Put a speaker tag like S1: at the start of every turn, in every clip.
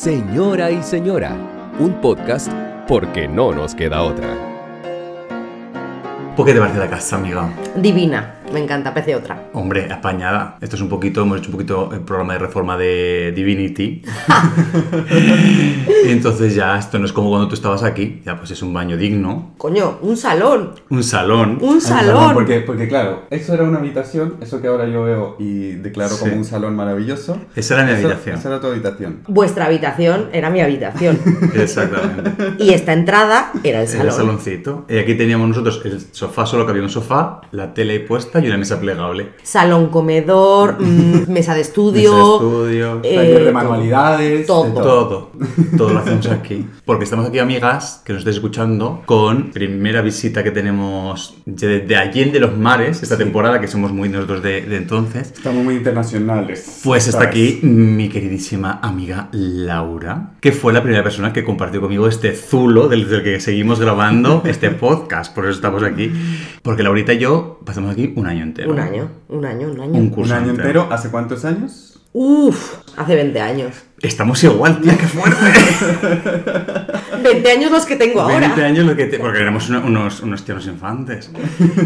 S1: Señora y Señora, un podcast porque no nos queda otra.
S2: ¿Por qué te parece la casa, amiga?
S3: Divina, me encanta, pece otra.
S2: Hombre, apañada. Esto es un poquito, hemos hecho un poquito el programa de reforma de Divinity. y entonces ya, esto no es como cuando tú estabas aquí, ya pues es un baño digno,
S3: Coño, un salón,
S2: un salón.
S3: un
S4: Ah,
S3: salón.
S4: Porque, porque claro, eso era una habitación, eso que ahora yo veo y declaro
S2: Sí.
S4: como un salón maravilloso.
S2: Esa era mi
S4: Eso-
S2: habitación.
S4: Esa era tu habitación.
S3: Vuestra habitación era mi habitación.
S2: Exactamente.
S3: y esta entrada era el
S2: Era
S3: salón.
S2: el saloncito. Y aquí teníamos nosotros el sofá, solo que había un sofá, la tele puesta y una mesa plegable.
S3: Salón, comedor, mm, mesa de estudio.
S2: Mesa de estudio.
S3: eh,
S4: Taller de manualidades.
S3: todo.
S4: de
S2: Todo, todo lo hacemos aquí. Porque estamos aquí, amigas, que nos estáis escuchando, con primera visita que tenemos de, de Allende los Mares, esta
S4: Sí.
S2: temporada, que somos muy nosotros de, de entonces.
S4: Estamos muy internacionales.
S2: Pues está aquí mi queridísima amiga Laura, que fue la primera persona que compartió conmigo este zulo del, del que seguimos grabando este podcast. Por eso estamos aquí. Porque Laurita y yo pasamos aquí un año entero.
S3: Un año, un año, un año.
S2: Un
S4: Un
S2: curso
S4: año entero, ¿hace cuántos años?
S3: Uf, hace 20 años.
S2: Estamos igual, tía, qué fuerte.
S3: 20 años los que tengo
S2: 20
S3: ahora.
S2: años lo que te- porque éramos una- unos, unos tiernos infantes.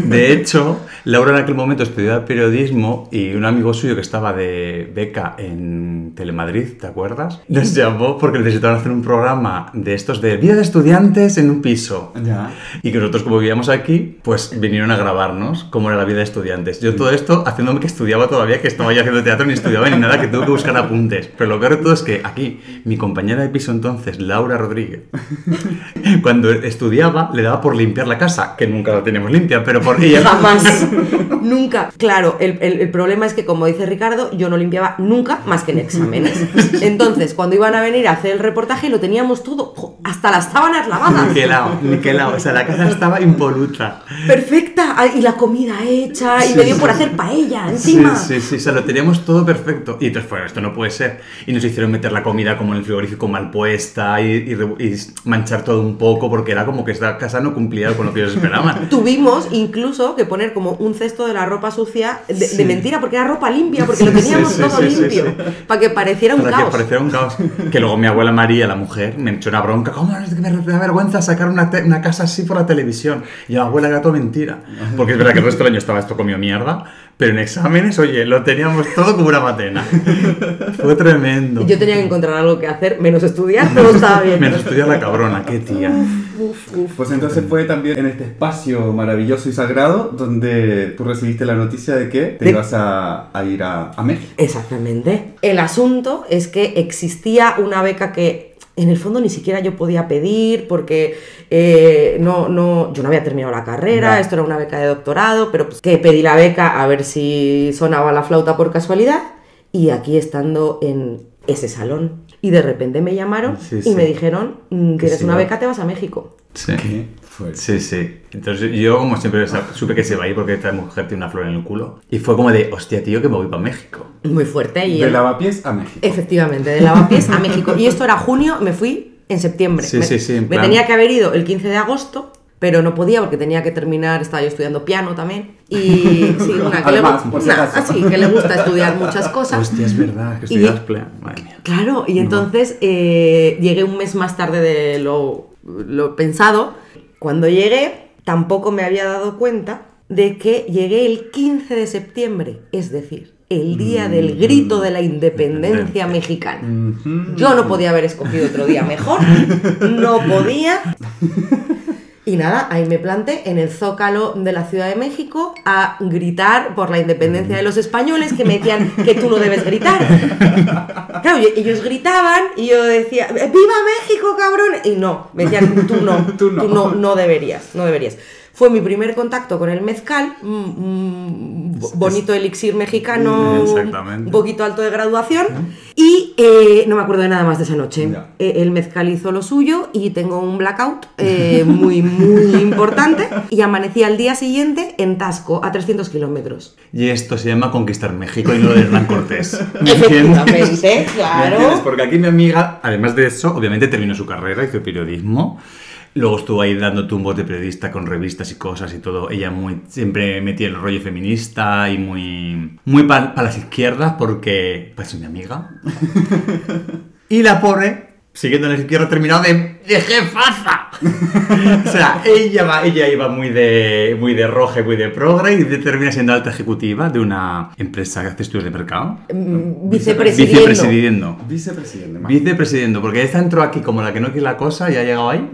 S2: De hecho, Laura en aquel momento estudiaba periodismo y un amigo suyo que estaba de beca en Telemadrid, ¿te acuerdas? Nos llamó porque necesitaban hacer un programa de estos de vida de estudiantes en un piso.
S4: Ya.
S2: Y que nosotros, como vivíamos aquí, pues vinieron a grabarnos cómo era la vida de estudiantes. Yo todo esto haciéndome que estudiaba todavía, que estaba ya haciendo teatro, ni estudiaba ni nada, que tuve que buscar apuntes. Pero lo peor de todo es que aquí, mi compañera de piso entonces, Laura Rodríguez, cuando estudiaba, le daba por limpiar la casa, que nunca la teníamos limpia, pero por ella...
S3: Jamás. nunca. Claro, el, el- el problema es que, como dice Ricardo, yo no limpiaba nunca más que en exámenes. Entonces, cuando iban a venir a hacer el reportaje, lo teníamos todo, jo, hasta las sábanas lavadas.
S2: Niquelao, niquelao. O sea, la casa estaba impoluta.
S3: Perfecta. Y la comida hecha. Y
S2: Sí,
S3: me dio
S2: sí,
S3: por hacer paella encima.
S2: Sí, sí, sí, o sea, lo teníamos todo perfecto. Y entonces, bueno, esto no puede ser. Y nos hicieron meter la comida como en el frigorífico mal puesta y, y re- y manchar todo un poco porque era como que esta casa no cumplía con lo que ellos esperaban.
S3: Tuvimos incluso que poner como un cesto de la ropa sucia de, mentira, porque era ropa limpia, porque lo teníamos
S2: sí,
S3: todo
S2: sí, sí,
S3: limpio,
S2: sí.
S3: para que pareciera un
S2: Para
S3: caos.
S2: que pareciera un caos. Que luego mi abuela María, la mujer, me echó una bronca. ¿Cómo es que me da vergüenza sacar una, te- una casa así por la televisión? Y yo, abuela, era todo mentira. Porque es verdad que el resto del año estaba esto comido mierda, pero en exámenes, oye, lo teníamos todo como una matena. Fue tremendo.
S3: Y Yo tenía que encontrar algo que hacer, menos estudiar, todo estaba bien.
S2: Menos estudiar la cabrona, qué tía.
S4: Pues entonces fue también en este espacio maravilloso y sagrado donde tú recibiste la noticia de que te
S3: De-
S4: ibas a, a ir a, a México.
S3: Exactamente. El asunto es que existía una beca que en el fondo ni siquiera yo podía pedir porque eh, no, no, yo no había terminado la carrera, esto era una beca de doctorado, pero pues que pedí la beca a ver si sonaba la flauta por casualidad y aquí estando en ese salón y de repente me llamaron
S2: Sí,
S3: y
S2: sí.
S3: me dijeron, mm, ¿quieres
S2: sí,
S3: una beca? Te vas a México.
S2: Sí.
S4: Qué.
S2: Sí, sí. Entonces yo, como siempre, supe que se va a ir porque esta mujer tiene una flor en el culo. Y fue como de, hostia, tío, que me voy para México.
S3: Muy fuerte. Y
S4: De
S3: el-
S4: lavapiés a México.
S3: Efectivamente, de Lavapiés a México. Y esto era junio, me fui en septiembre.
S2: Sí,
S3: me,
S2: sí, sí, en
S3: me
S2: plan-
S3: tenía que haber ido el 15 de agosto, pero no podía porque tenía que terminar, estaba yo estudiando piano también. Y sí, una que,
S4: Además,
S3: le,
S4: por
S3: una- así, que le gusta estudiar muchas cosas.
S2: Hostia, es verdad, que estudias mía.
S3: Claro, y entonces eh, llegué un mes más tarde de lo, lo pensado. Cuando llegué, tampoco me había dado cuenta de que llegué el 15 de septiembre, es decir, el día del grito de la independencia mexicana. Yo no podía haber escogido otro día mejor, no podía. Y nada, ahí me planté en el zócalo de la Ciudad de México a gritar por la independencia de los españoles que me decían que tú no debes gritar. Claro, ellos gritaban y yo decía, ¡Viva México, cabrón! Y no, me decían, tú no,
S4: Tú no.
S3: tú no, no deberías, no deberías. Fue mi primer contacto con el mezcal, un, un bo- bonito elixir mexicano, un poquito alto de graduación, y eh, no me acuerdo de nada más de esa noche. Eh, el mezcal hizo lo suyo y tengo un blackout eh, muy, muy importante, y amanecí al día siguiente en Tasco, a 300 kilómetros.
S2: Y esto se llama conquistar México y no lo de Hernán Cortés. ¿Me entiendes?
S3: Efectivamente,
S2: ¿Me entiendes?
S3: claro.
S2: Porque aquí mi amiga, además de eso, obviamente terminó su carrera, hizo periodismo. Luego estuvo ahí dando tumbos de periodista con revistas y cosas y todo. Ella muy siempre metía el rollo feminista y muy muy para las izquierdas porque pues es mi amiga. y la pobre siguiendo en el izquierdo terminado de, de jefaza. o sea, ella, va, ella iba muy de, muy de roja y muy de progre y de- termina siendo alta ejecutiva de una empresa que hace estudios de mercado.
S3: Mm, Vicepresidiendo.
S2: Vicepresidiendo.
S4: Vicepresidente. más.
S2: Vicepresidiendo, porque esta entró aquí como la que no quiere la cosa y ha llegado ahí.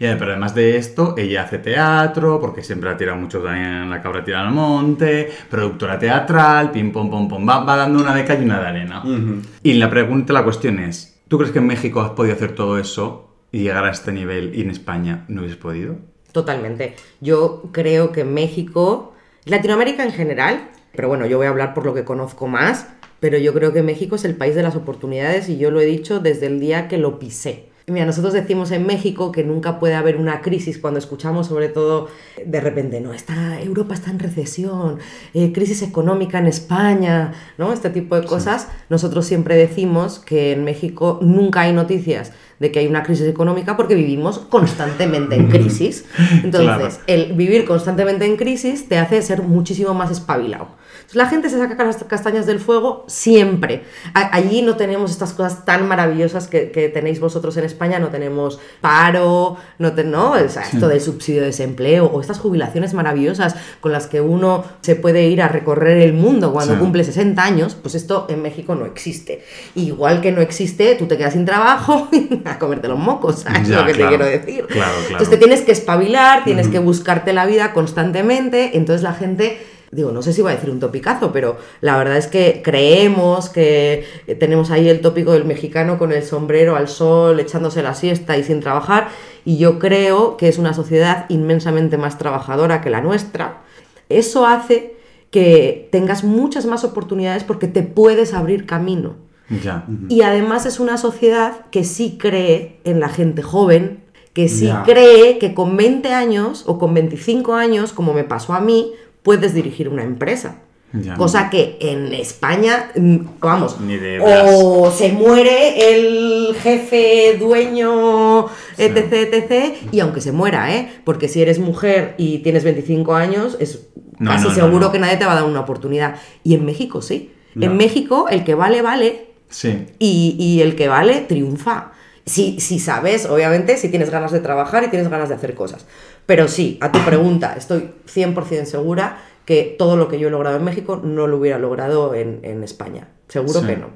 S2: Y, pero además de esto, ella hace teatro, porque siempre ha tirado mucho también la cabra tira al monte, productora teatral, pim pom pom pom, va, va dando una de cal y una de arena.
S4: Ujú.
S2: Y la pregunta, la cuestión es, ¿tú crees que en México has podido hacer todo eso y llegar a este nivel y en España no hubieses podido?
S3: Totalmente. Yo creo que México, Latinoamérica en general, pero bueno, yo voy a hablar por lo que conozco más, pero yo creo que México es el país de las oportunidades y yo lo he dicho desde el día que lo pisé. Mira, nosotros decimos en México que nunca puede haber una crisis cuando escuchamos sobre todo de repente, no, está, Europa está en recesión, eh, crisis económica en España, ¿no? Este tipo de cosas. Nosotros siempre decimos que en México nunca hay noticias de que hay una crisis económica porque vivimos constantemente en crisis. Entonces,
S2: Claro.
S3: el vivir constantemente en crisis te hace ser muchísimo más espabilado. Entonces, la gente se saca las castañas del fuego siempre. A- allí no tenemos estas cosas tan maravillosas que, que tenéis vosotros en España, no tenemos paro, no, te- ¿no? O sea, esto del subsidio de desempleo o estas jubilaciones maravillosas con las que uno se puede ir a recorrer el mundo cuando
S2: Sí.
S3: cumple 60 años, pues esto en México no existe. Igual que no existe, tú te quedas sin trabajo y a comerte los mocos, ¿sabes
S2: Ya,
S3: lo que
S2: claro.
S3: te quiero decir?
S2: Claro, claro.
S3: Entonces te tienes que espabilar, tienes que buscarte la vida constantemente, entonces la gente... Digo, no sé si voy a decir un topicazo, pero la verdad es que creemos que tenemos ahí el tópico del mexicano con el sombrero al sol, echándose la siesta y sin trabajar, y yo creo que es una sociedad inmensamente más trabajadora que la nuestra. Eso hace que tengas muchas más oportunidades porque te puedes abrir camino.
S2: Ya.
S3: Y además es una sociedad que sí cree en la gente joven, que sí
S4: Ya.
S3: cree que con 20 años o con 25 años, como me pasó a mí, puedes dirigir una empresa.
S2: Ya.
S3: Cosa que en España, mm, vamos, o se muere el jefe, dueño, etc, etc, y aunque se muera, ¿eh? Porque si eres mujer y tienes 25 años, es
S2: No,
S3: casi
S2: no,
S3: seguro que nadie te va a dar una oportunidad. Y en México sí. En México el que vale, vale,
S2: Sí.
S3: y, y el que vale triunfa. Si, si sabes, obviamente, si tienes ganas de trabajar y tienes ganas de hacer cosas. Pero sí, a tu pregunta, estoy 100% segura que todo lo que yo he logrado en México no lo hubiera logrado en, en España. Seguro
S2: Sí.
S3: que no.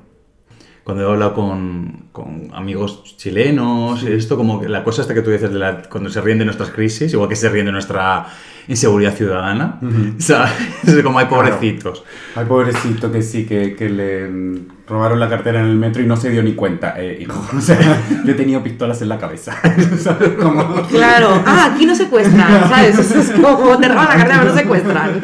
S2: Cuando he hablado con, con amigos chilenos, esto como que la cosa esta que tú dices de la, cuando se ríen de nuestras crisis, igual que se ríen de nuestra inseguridad ciudadana, ¿sabes? Es como hay pobrecitos.
S4: Ay, pobrecito, que sí, que, que le robaron la cartera en el metro y no se dio ni cuenta. Eh, hijo. O sea, yo he tenido pistolas en la cabeza. ¿Sabes? Como-
S3: Claro, ah, aquí no secuestran, ¿sabes? Eso es como te roban la cartera, pero no secuestran.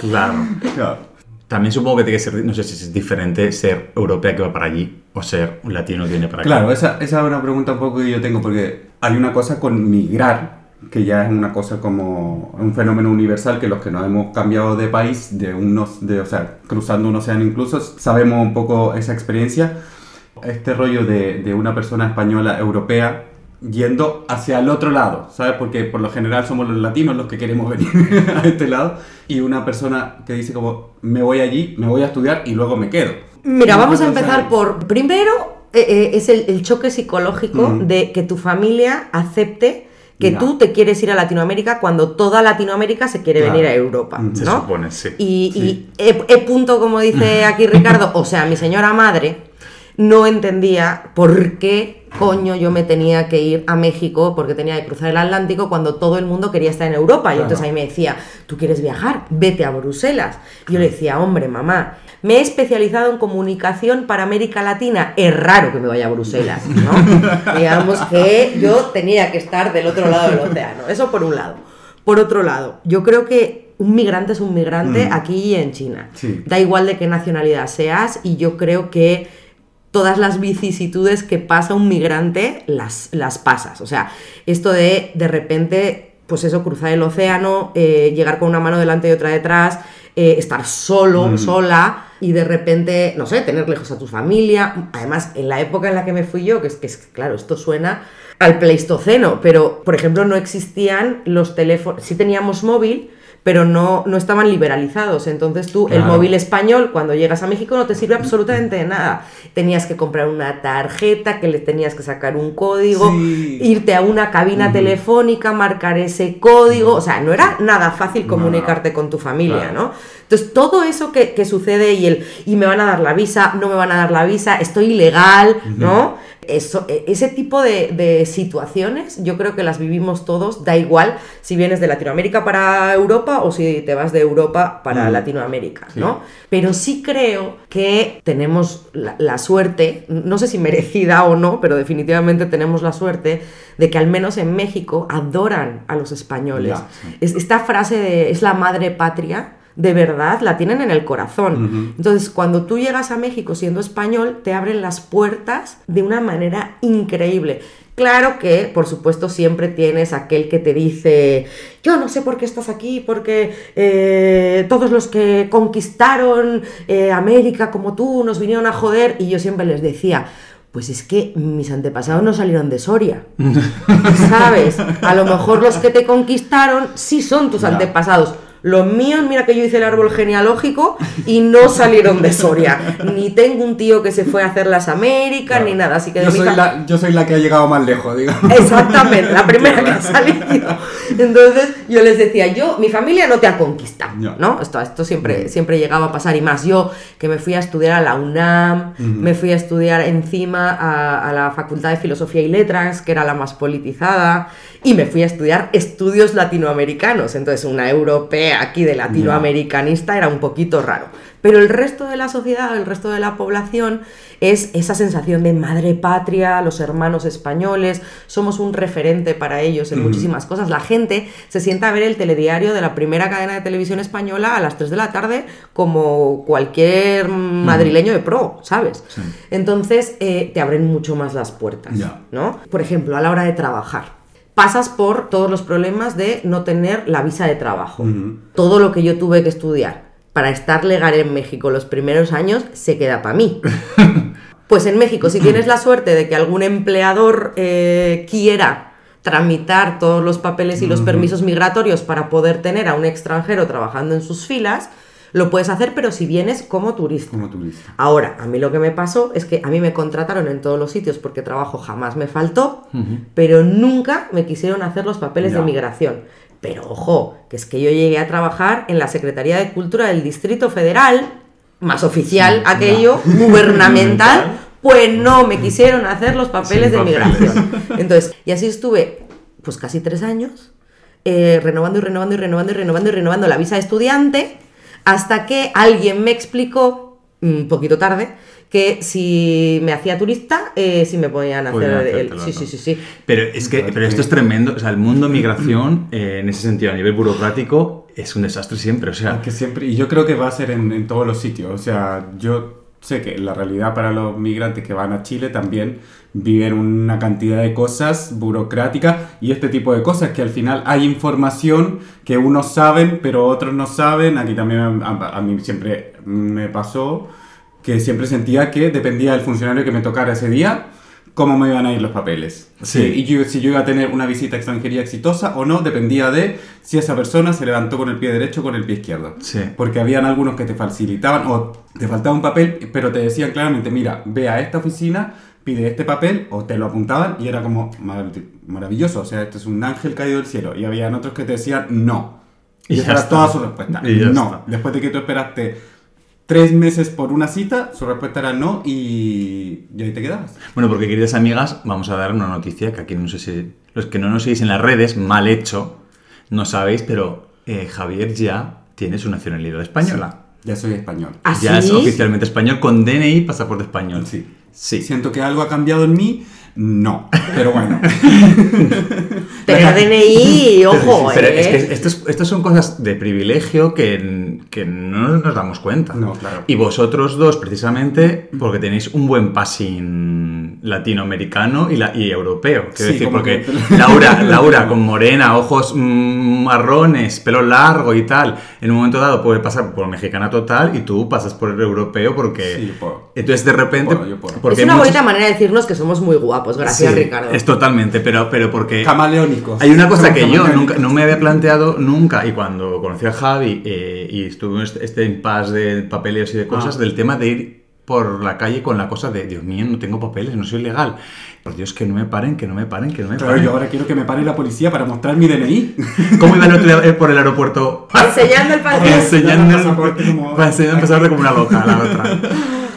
S2: Claro.
S4: Claro.
S2: También supongo que tiene que ser, no sé si es diferente ser europea que va para allí o ser un latino que viene para acá.
S4: Claro, esa, esa es una pregunta un poco que yo tengo, porque hay una cosa con migrar, que ya es una cosa como un fenómeno universal, que los que nos hemos cambiado de país, de unos, de, o sea, cruzando un océano incluso, sabemos un poco esa experiencia. Este rollo de, de una persona española europea yendo hacia el otro lado, ¿sabes? Porque por lo general somos los latinos los que queremos venir a este lado, y una persona que dice como, me voy allí, me voy a estudiar y luego me quedo.
S3: Mira,
S4: No
S3: vamos a empezar por. Primero, eh, eh, es el, el choque psicológico de que tu familia acepte que tú te quieres ir a Latinoamérica cuando toda Latinoamérica se quiere
S4: Claro.
S3: venir a Europa.
S4: Mm.
S2: Se
S3: ¿no?
S2: supone, sí.
S3: Y,
S4: Sí.
S3: y punto, como dice aquí Ricardo, o sea, mi señora madre no entendía por qué coño yo me tenía que ir a México porque tenía que cruzar el Atlántico cuando todo el mundo quería estar en Europa. Y
S4: Claro.
S3: entonces ahí me decía, ¿tú quieres viajar? Vete a Bruselas. Y yo le decía, hombre, mamá, me he especializado en comunicación para América Latina. Es raro que me vaya a Bruselas, ¿no? Digamos que yo tenía que estar del otro lado del océano. Eso por un lado. Por otro lado, yo creo que un migrante es un migrante
S4: Mm.
S3: aquí y en China.
S4: Sí.
S3: Da igual de qué nacionalidad seas y yo creo que todas las vicisitudes que pasa un migrante las, las pasas. O sea, esto de de repente, pues eso, cruzar el océano, eh, llegar con una mano delante y otra detrás, eh, estar solo,
S4: Mm.
S3: sola y de repente, no sé, tener lejos a tu familia. Además, en la época en la que me fui yo, que es que, es, claro, esto suena al Pleistoceno, pero por ejemplo no existían los teléfonos, sí teníamos móvil, pero no, no estaban liberalizados. Entonces tú, el móvil español, cuando llegas a México, no te sirve absolutamente de nada. Tenías que comprar una tarjeta, que le tenías que sacar un código,
S4: Sí.
S3: irte a una cabina telefónica, marcar ese código. O sea, no era nada fácil
S4: No,
S3: comunicarte con tu familia,
S4: Claro.
S3: ¿no? Entonces, todo eso que, que sucede y el, y me van a dar la visa, no me van a dar la visa, estoy ilegal, ¿no? Eso, e- ese tipo de, de situaciones yo creo que las vivimos todos, da igual si vienes de Latinoamérica para Europa o si te vas de Europa para
S4: Mm.
S3: Latinoamérica,
S4: Sí.
S3: ¿no? Pero sí creo que tenemos la, la suerte, no sé si merecida o no, pero definitivamente tenemos la suerte de que al menos en México adoran a los españoles.
S4: Ya, sí.
S3: Es- esta frase de es la madre patria, de verdad la tienen en el corazón. Entonces, cuando tú llegas a México siendo español, te abren las puertas de una manera increíble. Claro que, por supuesto, siempre tienes aquel que te dice, yo no sé por qué estás aquí, porque eh, todos los que conquistaron eh, América como tú nos vinieron a joder, y yo siempre les decía, pues es que mis antepasados no salieron de Soria. ¿Sabes? A lo mejor los que te conquistaron sí son tus antepasados. Los míos, mira que yo hice el árbol genealógico y no salieron de Soria. Ni tengo un tío que se fue a hacer las Américas,
S4: Claro.
S3: ni nada. Así que de
S4: yo,
S3: mi
S4: soy la, yo soy la que ha llegado más lejos, digamos.
S3: Exactamente, la primera que ha salido. Entonces yo les decía, yo, mi familia no te ha conquistado,
S4: Ya.
S3: ¿no? Esto, esto siempre, siempre llegaba a pasar y más. Yo que me fui a estudiar a la UNAM, me fui a estudiar encima a, a la Facultad de Filosofía y Letras, que era la más politizada, y me fui a estudiar estudios latinoamericanos. Entonces una europea aquí de latinoamericanista era un poquito raro. Pero el resto de la sociedad, el resto de la población, es esa sensación de madre patria, los hermanos españoles, somos un referente para ellos en muchísimas cosas. La gente se sienta a ver el telediario de la primera cadena de televisión española a las 3 de la tarde como cualquier madrileño de pro, ¿sabes?
S2: Sí.
S3: Entonces eh, te abren mucho más las puertas. ¿no? Por ejemplo, a la hora de trabajar. Pasas por todos los problemas de no tener la visa de trabajo. Todo lo que yo tuve que estudiar para estar legal en México los primeros años se queda para mí. Pues en México, si tienes la suerte de que algún empleador eh, quiera tramitar todos los papeles y los permisos migratorios para poder tener a un extranjero trabajando en sus filas, lo puedes hacer, pero si vienes como turista.
S4: Como turista.
S3: Ahora, a mí lo que me pasó es que a mí me contrataron en todos los sitios porque trabajo jamás me faltó, pero nunca me quisieron hacer los papeles de migración. Pero ojo, que es que yo llegué a trabajar en la Secretaría de Cultura del Distrito Federal, más oficial aquello, gubernamental, pues no me quisieron hacer los papeles
S2: Sin
S3: de
S2: papeles.
S3: migración. Entonces, y así estuve, pues casi tres años, eh, renovando y renovando y renovando y renovando y renovando la visa de estudiante, hasta que alguien me explicó, un poquito tarde, que si me hacía turista, eh, si me podían hacer el... Sí,
S2: ¿no?
S3: sí, sí, sí.
S2: Pero es que pero esto es tremendo. O sea, el mundo migración, eh, en ese sentido, a nivel burocrático, es un desastre siempre. O sea,
S4: Que siempre, y yo creo que va a ser en, en todos los sitios. O sea, yo sé que la realidad para los migrantes que van a Chile también viven una cantidad de cosas burocráticas y este tipo de cosas que al final hay información que unos saben pero otros no saben. Aquí también a, a- mí siempre me pasó que siempre sentía que dependía del funcionario que me tocara ese día cómo me iban a ir los papeles.
S2: Sí.
S4: Y yo- si yo iba a tener una visita extranjería exitosa o no, dependía de si esa persona se levantó con el pie derecho o con el pie izquierdo.
S2: Sí.
S4: Porque habían algunos que te facilitaban o te faltaba un papel, pero te decían claramente, mira, ve a esta oficina, pide este papel, o te lo apuntaban y era como "Mar- maravilloso, o sea, este es un ángel caído del cielo. Y habían otros que te decían, no. Y,
S2: Y
S4: esa era toda su respuesta.
S2: Y ya
S4: no.
S2: está.
S4: Después de que tú esperaste tres meses por una cita, su respuesta era no y, y ahí te quedabas.
S2: Bueno, porque queridas amigas, vamos a dar una noticia que aquí no sé si los que no nos seguís en las redes, mal hecho, no sabéis, pero eh, Javier ya tiene su nacionalidad española.
S4: Ya soy español.
S3: ¿Ah,
S2: Ya es
S3: sí?
S2: oficialmente español con DNI y pasaporte español.
S4: Sí.
S2: Sí.
S4: Siento que algo ha cambiado en mí. No, pero bueno.
S3: Tener DNI, ojo,
S2: Pero
S3: eh.
S2: es que estos, estos son cosas de privilegio que, que no nos damos cuenta.
S4: No, claro.
S2: Y vosotros dos, precisamente, porque tenéis un buen passing latinoamericano y, la, y europeo. Quiero
S4: Sí,
S2: decir,
S4: como
S2: porque
S4: que-
S2: Laura, Laura con morena, ojos marrones, pelo largo y tal, en un momento dado puede pasar por mexicana total y tú pasas por el europeo porque...
S4: Sí, yo puedo.
S2: Entonces de repente...
S4: Puedo, yo puedo.
S2: porque
S3: es una
S2: muchos-
S3: bonita manera de decirnos que somos muy guapos. Guapos, gracias
S2: Sí,
S3: Ricardo.
S2: Es totalmente, pero, pero porque...
S4: Camaleónicos.
S2: Hay una cosa que yo nunca, no me había planteado nunca, y cuando conocí a Javi eh, y estuve en este, este impasse de papeles y de cosas,
S4: Ah.
S2: del tema de ir por la calle con la cosa de, Dios mío, no tengo papeles, no soy legal. Por Dios, que no me paren, que no me paren, que no me
S4: Claro,
S2: paren.
S4: yo ahora quiero que me pare la policía para mostrar mi DNI.
S2: ¿Cómo iba el otro eh, por el aeropuerto?
S3: Enseñando el pasaporte.
S2: enseñando el
S4: pasaporte como-
S2: enseñando el pasaporte como una loca, la otra.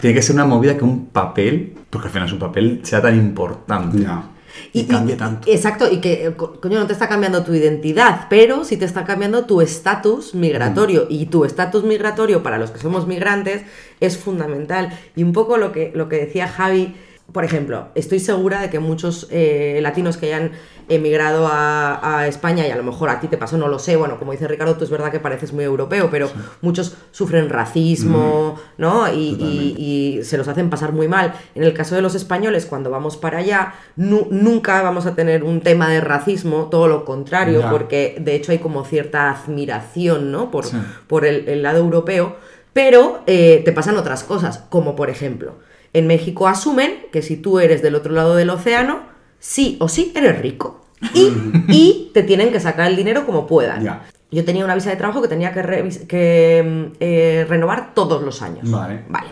S2: Tiene que ser una movida que un papel, porque al final es un papel, sea tan importante.
S4: Ya.
S2: Y, cambia tanto.
S3: Exacto, y que, eh, co- coño, no te está cambiando tu identidad, pero sí te está cambiando tu estatus migratorio. Y tu estatus migratorio para los que somos migrantes es fundamental. Y un poco lo que, lo que decía Javi, por ejemplo, estoy segura de que muchos eh, latinos que hayan emigrado a, a España, y a lo mejor a ti te pasó, no lo sé, bueno, como dice Ricardo, tú es verdad que pareces muy europeo, pero muchos sufren racismo, ¿no? Y, y- y se los hacen pasar muy mal. En el caso de los españoles, cuando vamos para allá, nu- nunca vamos a tener un tema de racismo, todo lo contrario, porque de hecho hay como cierta admiración, ¿no? Por,
S2: Sí.
S3: por el, el lado europeo, pero eh, te pasan otras cosas, como por ejemplo, en México asumen que si tú eres del otro lado del océano, sí o sí eres rico. Y, y te tienen que sacar el dinero como puedan. Yo tenía una visa de trabajo que tenía que, mm, eh, renovar todos los años.
S4: Vale.
S3: Vale.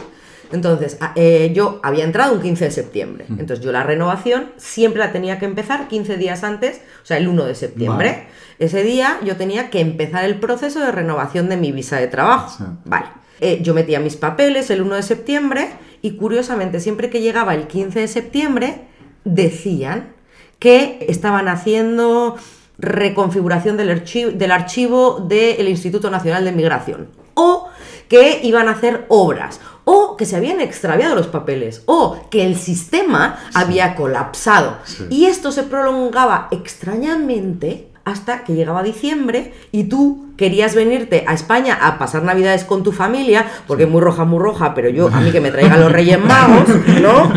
S3: Entonces, eh, yo había entrado un 15 de septiembre. Entonces, yo la renovación siempre la tenía que empezar 15 días antes, o sea, el 1 de septiembre.
S4: Vale.
S3: Ese día yo tenía que empezar el proceso de renovación de mi visa de trabajo.
S2: Sí.
S3: Vale. Eh, yo metía mis papeles el 1 de septiembre y curiosamente, siempre que llegaba el 15 de septiembre, decían que estaban haciendo reconfiguración del archivo, del archivo del Instituto Nacional de Migración. O que iban a hacer obras. O que se habían extraviado los papeles. O que el sistema había colapsado.
S2: Sí.
S3: Y esto se prolongaba extrañamente hasta que llegaba diciembre y tú querías venirte a España a pasar navidades con tu familia, porque es muy roja, muy roja, pero yo, a mí que me traigan los Reyes Magos, ¿no?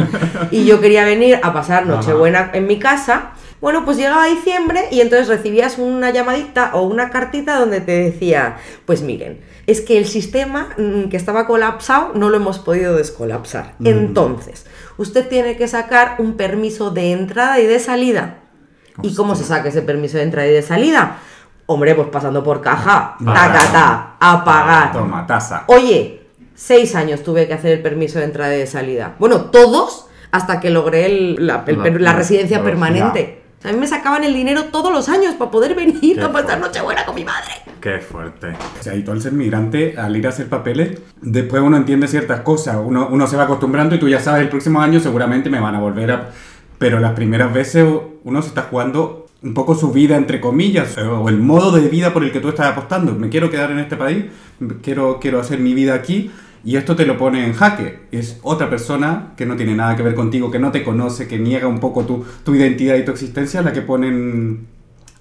S3: Y yo quería venir a pasar Nochebuena en mi casa. Bueno, pues llegaba diciembre y entonces recibías una llamadita o una cartita donde te decía, pues miren, es que el sistema mm, que estaba colapsado no lo hemos podido descolapsar. Entonces, usted tiene que sacar un permiso de entrada y de salida. ¿Y cómo se saca ese permiso de entrada y de salida? Hombre, pues pasando por caja,
S2: Pagar.
S3: ta, ta, ta, a pagar.
S4: Toma, taza.
S3: Oye, seis años tuve que hacer el permiso de entrada y de salida. Bueno, todos hasta que logré el- la, el per- la
S2: La-
S3: residencia
S2: la-
S3: permanente. O sea, a mí me sacaban el dinero todos los años para poder venir
S2: Qué
S3: a pasar. Nochebuena con mi madre.
S2: Qué fuerte.
S4: O sea, y tú al ser migrante, al ir a hacer papeles, después uno entiende ciertas cosas, uno, uno se va acostumbrando y tú ya sabes, el próximo año seguramente me van a volver a... Pero las primeras veces uno se está jugando un poco su vida, entre comillas, o el modo de vida por el que tú estás apostando. Me quiero quedar en este país, quiero, quiero hacer mi vida aquí, y esto te lo pone en jaque. Es otra persona que no tiene nada que ver contigo, que no te conoce, que niega un poco tu, tu identidad y tu existencia, la que pone en,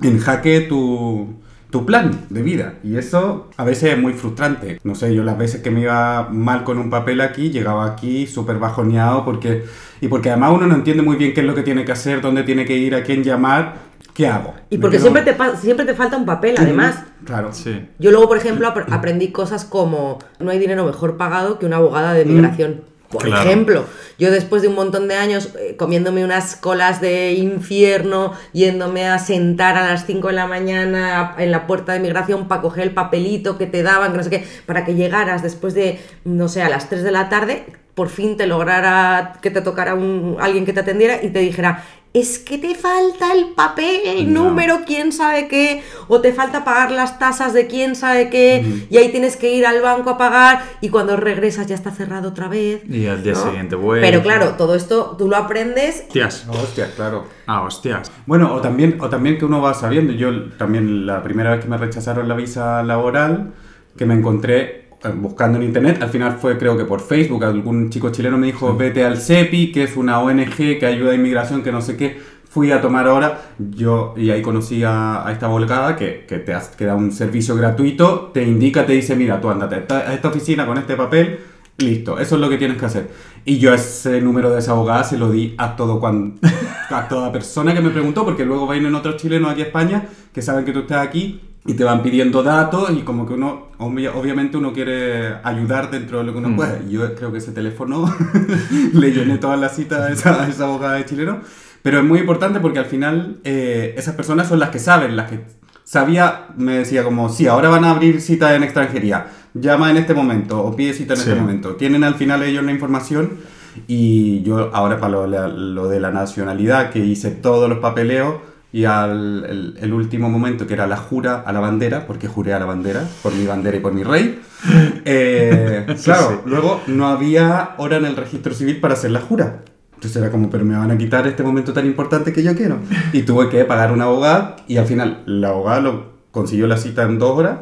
S4: en jaque tu, tu plan de vida. Y eso a veces es muy frustrante. No sé, yo las veces que me iba mal con un papel aquí, llegaba aquí súper bajoneado porque... Y porque además uno no entiende muy bien qué es lo que tiene que hacer, dónde tiene que ir, a quién llamar, qué hago.
S3: Y porque
S4: quedo-
S3: siempre te, siempre te falta un papel, además.
S4: Claro.
S2: Sí.
S3: Yo luego, por ejemplo, ap- aprendí cosas como no hay dinero mejor pagado que una abogada de migración. Por
S2: Claro.
S3: ejemplo, yo después de un montón de años eh, comiéndome unas colas de infierno, yéndome a sentar a las 5 de la mañana en la puerta de migración para coger el papelito que te daban, que no sé qué, para que llegaras después de, no sé, a las 3 de la tarde, por fin te lograra que te tocara un, alguien que te atendiera y te dijera, es que te falta el papel, el
S4: No.
S3: número, quién sabe qué, o te falta pagar las tasas de quién sabe qué, y ahí tienes que ir al banco a pagar, y cuando regresas ya está cerrado otra vez.
S2: Y al día
S3: ¿no?
S2: siguiente vuelve.
S3: Pero claro, todo esto tú lo aprendes.
S2: Hostias.
S4: Hostia, claro.
S2: Ah, hostias.
S4: Bueno, o también, o también que uno va sabiendo. Yo también la primera vez que me rechazaron la visa laboral, que me encontré buscando en internet, al final fue creo que por Facebook, algún chico chileno me dijo, vete al CEPI, que es una ONG que ayuda a inmigración, que no sé qué. Fui a tomar ahora, yo, y ahí conocí a, a esta volcada que, que te que da un servicio gratuito, te indica, te dice, mira, tú andate a esta, a esta oficina con este papel, listo, eso es lo que tienes que hacer. Y yo ese número de esa abogada se lo di a todo cuan- a toda persona que me preguntó, porque luego vienen otros chilenos aquí a España que saben que tú estás aquí y te van pidiendo datos y como que uno, obvia- obviamente uno quiere ayudar dentro de lo que uno
S2: Mm.
S4: puede. Yo creo que ese teléfono le llené todas las citas a esa, a esa abogada de chileno, pero es muy importante porque al final eh, esas personas son las que saben, las que sabía, me decía como, sí, ahora van a abrir citas en extranjería, llama en este momento o pide cita en
S2: Sí.
S4: este momento. Tienen al final ellos la información y yo ahora para lo, lo de la nacionalidad, que hice todos los papeleos y al el, el último momento, que era la jura a la bandera, porque juré a la bandera, por mi bandera y por mi rey, eh,
S2: Sí,
S4: claro,
S2: sí.
S4: luego no había hora en el registro civil para hacer la jura. Entonces era como, pero me van a quitar este momento tan importante que yo quiero. Y tuve que pagar un abogado y al final la abogada lo consiguió la cita en dos horas.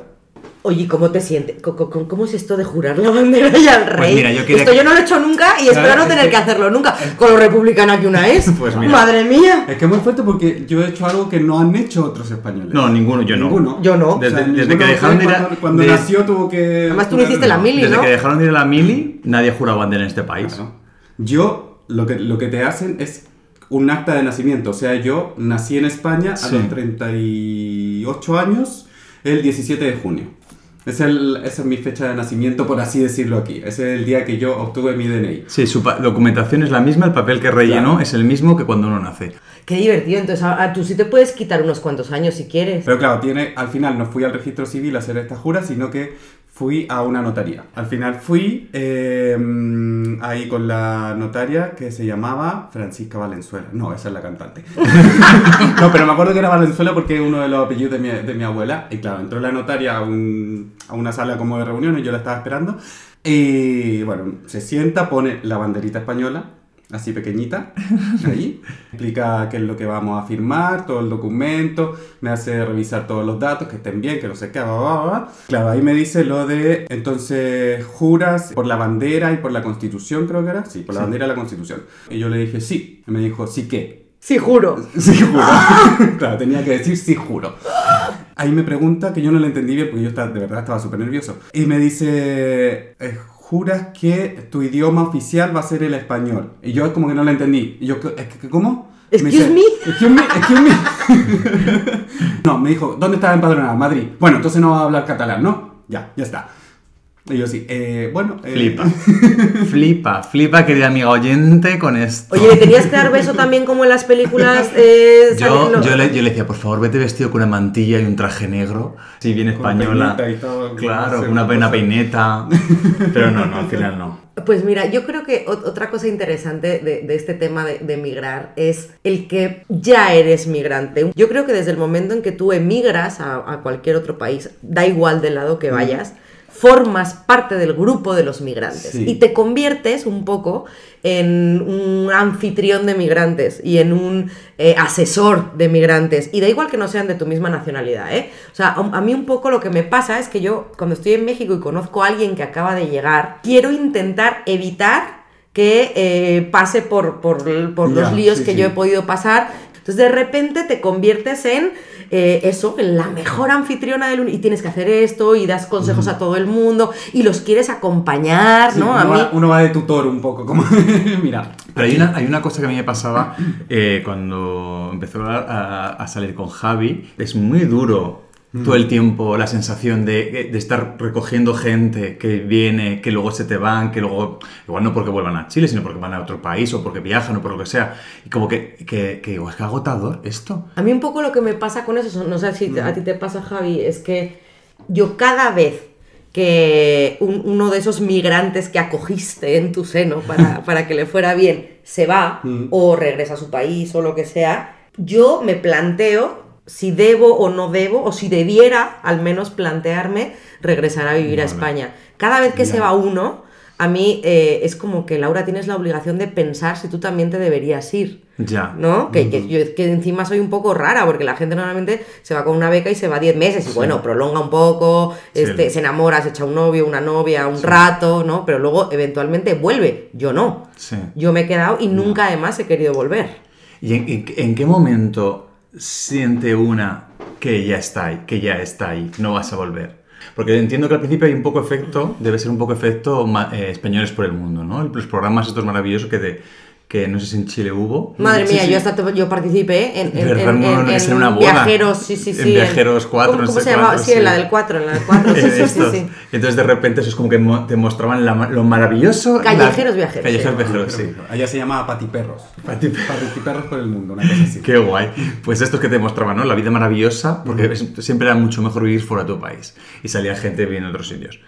S3: Oye, ¿cómo te sientes? ¿Cómo, cómo- cómo es esto de jurar la bandera y al rey?
S2: Pues mira, yo quería
S3: Esto
S2: que-
S3: yo no lo he hecho nunca y espero no
S4: es
S3: tener
S4: que-
S3: que hacerlo nunca. Con lo republicana que una es.
S2: Pues mira.
S3: Madre mía.
S4: Es que es muy fuerte porque yo he hecho algo que no han hecho otros españoles.
S2: No, ninguno, yo no.
S4: Ninguno.
S3: Yo no.
S2: Desde-
S4: O sea,
S2: desde
S4: ninguno
S2: que
S4: de
S2: dejaron de ir a-
S4: cuando, cuando
S2: de-
S4: nació tuvo que...
S3: Además, tú no hiciste la mili,
S2: Desde
S3: ¿no?
S2: que dejaron de ir a la mili, nadie ha jurado bandera en este país.
S4: Claro. Yo, lo que, lo que te hacen es un acta de nacimiento. O sea, yo nací en España a los 38 años, el 17 de junio. Es el- esa es mi fecha de nacimiento, por así decirlo aquí. Ese es el día que yo obtuve mi DNI.
S2: Sí, su documentación es la misma, el papel que rellenó
S4: Claro.
S2: es el mismo que cuando uno nace.
S3: Qué divertido. Entonces, a, a tú sí te puedes quitar unos cuantos años si quieres.
S4: Pero claro, tiene, al final no fui al registro civil a hacer esta jura, sino que fui a una notaría. Al final fui eh, ahí con la notaria que se llamaba Francisca Valenzuela. No, esa es la cantante. no, pero me acuerdo que era Valenzuela porque es uno de los apellidos de mi, de mi abuela. Y claro, entró la notaria a, un- a una sala como de reuniones, yo la estaba esperando. Y bueno, se sienta, pone la banderita española, así pequeñita, ahí. Explica qué es lo que vamos a firmar, todo el documento, me hace revisar todos los datos, que estén bien, que no sé qué, bla, bla, bla. Claro, ahí me dice lo de, entonces, juras por la bandera y por la constitución, creo que era. Sí, por la
S2: Sí.
S4: bandera y la constitución. Y yo le dije, sí. Y me dijo, sí, ¿qué?
S3: Sí, juro.
S4: Sí, juro. claro, tenía que decir sí, juro. Ahí me pregunta, que yo no le entendí bien porque yo estaba- de verdad estaba súper nervioso. Y me dice, ¿juras que tu idioma oficial va a ser el español? Y yo como que no le entendí. Y yo, ¿qué- es que- ¿cómo?
S3: Excuse me.
S4: Excuse me, excuse me. no, me dijo, ¿dónde estás empadronada? Madrid. Bueno, entonces no va a hablar catalán, ¿no? Ya, ya está. Y yo sí, eh, bueno... eh,
S2: Flipa. flipa, flipa, querida amiga oyente, con esto.
S3: Oye, ¿le tenías que dar beso también como en las películas? eh,
S2: Yo, yo, le, yo le decía, por favor, vete vestido con una mantilla y un traje negro. Sí, bien
S4: Con
S2: española.
S4: peineta y todo,
S2: claro, una
S4: una
S2: peineta. Pero no, no, al final no.
S3: Pues mira, yo creo que ot- otra cosa interesante de, de este tema de, de migrar es el que ya eres migrante. Yo creo que desde el momento en que tú emigras a, a cualquier otro país, da igual del lado que vayas, formas parte del grupo de los migrantes
S4: Sí.
S3: y te conviertes un poco en un anfitrión de migrantes y en un eh, asesor de migrantes. Y da igual que no sean de tu misma nacionalidad, ¿eh? O sea, a, a mí un poco lo que me pasa es que yo, cuando estoy en México y conozco a alguien que acaba de llegar, quiero intentar evitar que eh, pase por, por, por los líos
S4: sí,
S3: que
S4: sí.
S3: yo he podido pasar. Entonces de repente te conviertes en eh, eso, en la mejor anfitriona del uni- y tienes que hacer esto y das consejos a todo el mundo y los quieres acompañar,
S4: sí,
S3: ¿no?
S4: uno,
S3: A mí
S4: va, uno va de tutor un poco, como... Mira.
S2: Pero hay una, hay una cosa que a mí me pasaba eh, cuando empezó a, a- a salir con Javi. Es muy duro todo el tiempo la sensación de, de estar recogiendo gente que viene, que luego se te van, que luego, igual no porque vuelvan a Chile, sino porque van a otro país o porque viajan o por lo que sea. Y como que, que, que digo, es que agotador esto.
S3: A mí un poco lo que me pasa con eso, no sé si a ti te pasa Javi, es que yo cada vez que un- uno de esos migrantes que acogiste en tu seno para, para que le fuera bien se va
S4: Mm.
S3: o regresa a su país o lo que sea, yo me planteo si debo o no debo, o si debiera al menos plantearme regresar a vivir a. España. Cada vez que se va uno, a mí eh, es como que Laura tienes la obligación de pensar si tú también te deberías ir.
S2: Ya.
S3: ¿no? Que, que yo que encima soy un poco rara, porque la gente normalmente se va con una beca y se va 10 meses, y bueno, prolonga un poco,
S2: Sí.
S3: este, se enamora, se echa un novio, una novia, un rato, ¿no? Pero luego eventualmente vuelve. Yo no. Yo me he quedado y nunca además he querido volver.
S2: ¿Y en, en- en qué momento siente una que ya está ahí, que ya está ahí, no vas a volver? Porque entiendo que al principio hay un poco efecto, debe ser un poco efecto eh, españoles por el mundo, ¿no? Los programas estos maravillosos que te, que no sé si en Chile hubo.
S3: Madre
S2: Sí,
S3: mía,
S2: sí.
S3: yo hasta te- yo participé en, en, en- en-
S2: en
S3: en
S2: una boda.
S3: viajeros, sí, sí,
S2: En
S3: sí.
S2: Viajeros cuatro,
S3: ¿Cómo,
S2: no
S3: cómo
S2: sé
S3: se llamaba? Sí, en la del 4, en la del 4, sí, sí, sí.
S2: Entonces de repente eso es como que mo- te mostraban la lo maravilloso. la-
S3: Callejeros viajeros,
S2: Callejeros
S3: sí.
S2: viajeros, sí.
S4: Allá se llamaba patiperros.
S2: Patiperros.
S4: Patiperros por el mundo, una cosa así.
S2: Qué guay. Pues esto es que te mostraban, ¿no? La vida maravillosa, porque siempre era mucho mejor vivir fuera de tu país. Y salía gente viviendo en otros sitios.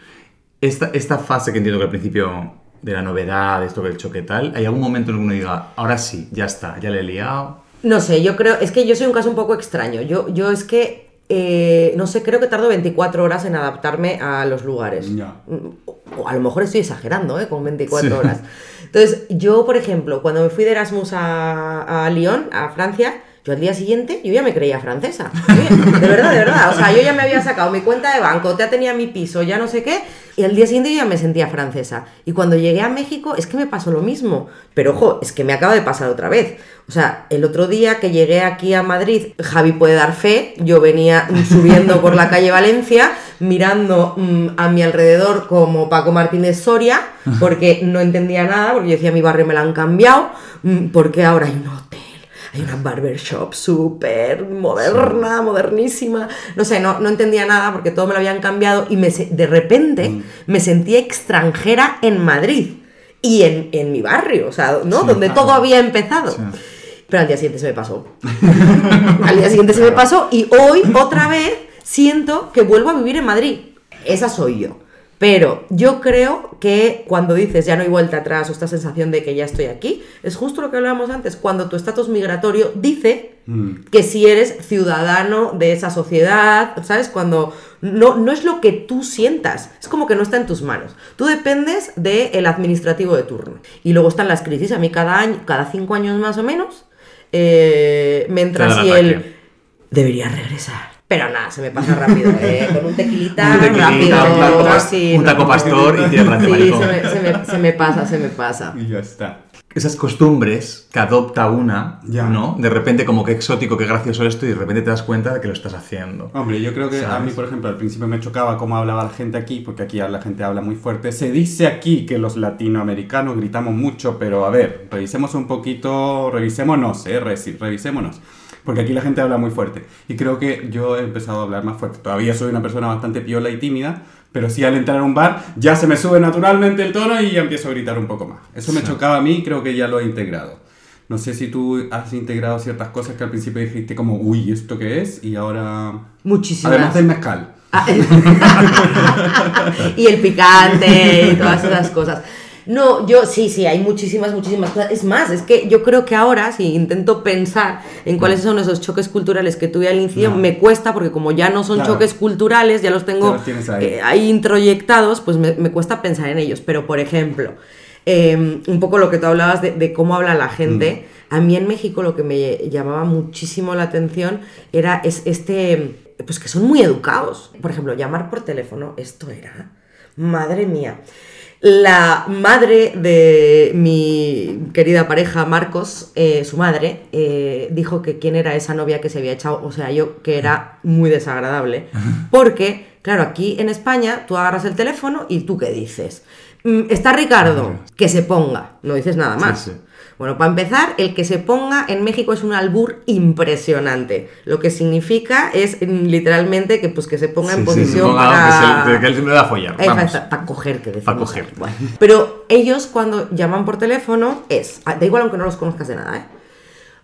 S2: Esta, esta fase que entiendo que al principio de la novedad, de esto del choque y tal, ¿hay algún momento en el que uno diga, ahora sí, ya está, ya le he liado?
S3: No sé, yo creo, es que yo soy un caso un poco extraño. Yo, yo es que, eh, no sé, creo que tardo 24 horas en adaptarme a los lugares.
S4: Ya.
S3: O, o a lo mejor estoy exagerando, ¿eh? Con 24
S2: Sí.
S3: horas. Entonces, yo, por ejemplo, cuando me fui de Erasmus a, a Lyon, a Francia, yo al día siguiente, yo ya me creía francesa. De verdad, de verdad. O sea, yo ya me había sacado mi cuenta de banco, ya tenía mi piso, ya no sé qué. Y al día siguiente yo ya me sentía francesa. Y cuando llegué a México, es que me pasó lo mismo. Pero ojo, es que me acaba de pasar otra vez. O sea, el otro día que llegué aquí a Madrid, Javi puede dar fe, yo venía subiendo por la calle Valencia, mirando mm, a mi alrededor como Paco Martínez Soria, porque no entendía nada, porque yo decía, mi barrio me lo han cambiado, mm, porque ahora hay un hotel. Hay una barbershop súper moderna, modernísima. No sé, no, no entendía nada porque todo me lo habían cambiado y me, de repente me sentía extranjera en Madrid y en, en mi barrio, o sea, ¿no?
S2: Sí,
S3: Donde
S2: claro.
S3: todo había empezado.
S2: Sí.
S3: Pero al día siguiente se me pasó. al día siguiente se me pasó y hoy otra vez siento que vuelvo a vivir en Madrid. Esa soy yo. Pero yo creo que cuando dices ya no hay vuelta atrás o esta sensación de que ya estoy aquí, es justo lo que hablábamos antes, cuando tu estatus migratorio dice
S4: Mm.
S3: que si eres ciudadano de esa sociedad, ¿sabes? Cuando no, no es lo que tú sientas, es como que no está en tus manos. Tú dependes del administrativo de turno. Y luego están las crisis, a mí cada año, cada cinco años más o menos, eh, así el...
S2: ataque.
S3: Debería regresar. Pero nada, se me pasa rápido, ¿eh? Con un tequilita,
S2: Un tequilita,
S3: rápido.
S2: un taco,
S3: sí,
S2: un
S3: no.
S2: taco pastor y tierra de
S3: Sí, se me, se me- se me pasa, se me pasa.
S4: Y ya está.
S2: Esas costumbres que adopta una,
S4: Ya.
S2: ¿no? De repente como que exótico, qué gracioso esto y de repente te das cuenta de que lo estás haciendo.
S4: Hombre, yo creo que a mí, por ejemplo, al principio me chocaba cómo hablaba la gente aquí, porque aquí la gente habla muy fuerte. Se dice aquí que los latinoamericanos gritamos mucho, pero a ver, revisemos un poquito, revisémonos, ¿eh? Revisémonos. Porque aquí la gente habla muy fuerte. Y creo que yo he empezado a hablar más fuerte. Todavía soy una persona bastante piola y tímida, pero sí al entrar a un bar ya se me sube naturalmente el tono y ya empiezo a gritar un poco más. Eso me
S2: Sí.
S4: chocaba a mí y creo que ya lo he integrado. No sé si tú has integrado ciertas cosas que al principio dijiste como, uy, ¿esto qué es? Y ahora...
S3: Muchísimas.
S4: Además del mezcal.
S3: Ah, y el picante y todas esas cosas. No, yo sí, sí, hay muchísimas, muchísimas cosas. Es más, es que yo creo que ahora, si intento pensar en cuáles son esos choques culturales que tuve al inicio,
S4: No.
S3: me cuesta porque como ya no son
S4: Claro.
S3: choques culturales, ya los tengo
S4: los ahí.
S3: eh, ahí introyectados, pues me, me cuesta pensar en ellos. Pero, por ejemplo, eh, un poco lo que tú hablabas de, de cómo habla la gente.
S4: Mm.
S3: A mí en México lo que me llamaba muchísimo la atención era es, este, pues que son muy educados. Por ejemplo, llamar por teléfono, esto era, madre mía. La madre de mi querida pareja, Marcos, eh, su madre, eh, dijo que quién era esa novia que se había echado, o sea, yo, que era muy desagradable. Porque, claro, aquí en España tú agarras el teléfono y tú qué dices. Mm, Está Ricardo, que se ponga, no dices nada más.
S2: Sí, sí.
S3: Bueno, para empezar, el que se ponga en México es un albur impresionante. Lo que significa es mm, literalmente que, pues, que se ponga en
S2: Sí, sí,
S3: posición
S2: suponga
S3: para...
S2: que, se- que él siempre va a follar. Vamos.
S3: Para coger, que decimos.
S2: Pa' coger.
S3: Bueno, Pero ellos cuando llaman por teléfono es, ah, da igual aunque no los conozcas de nada, ¿eh?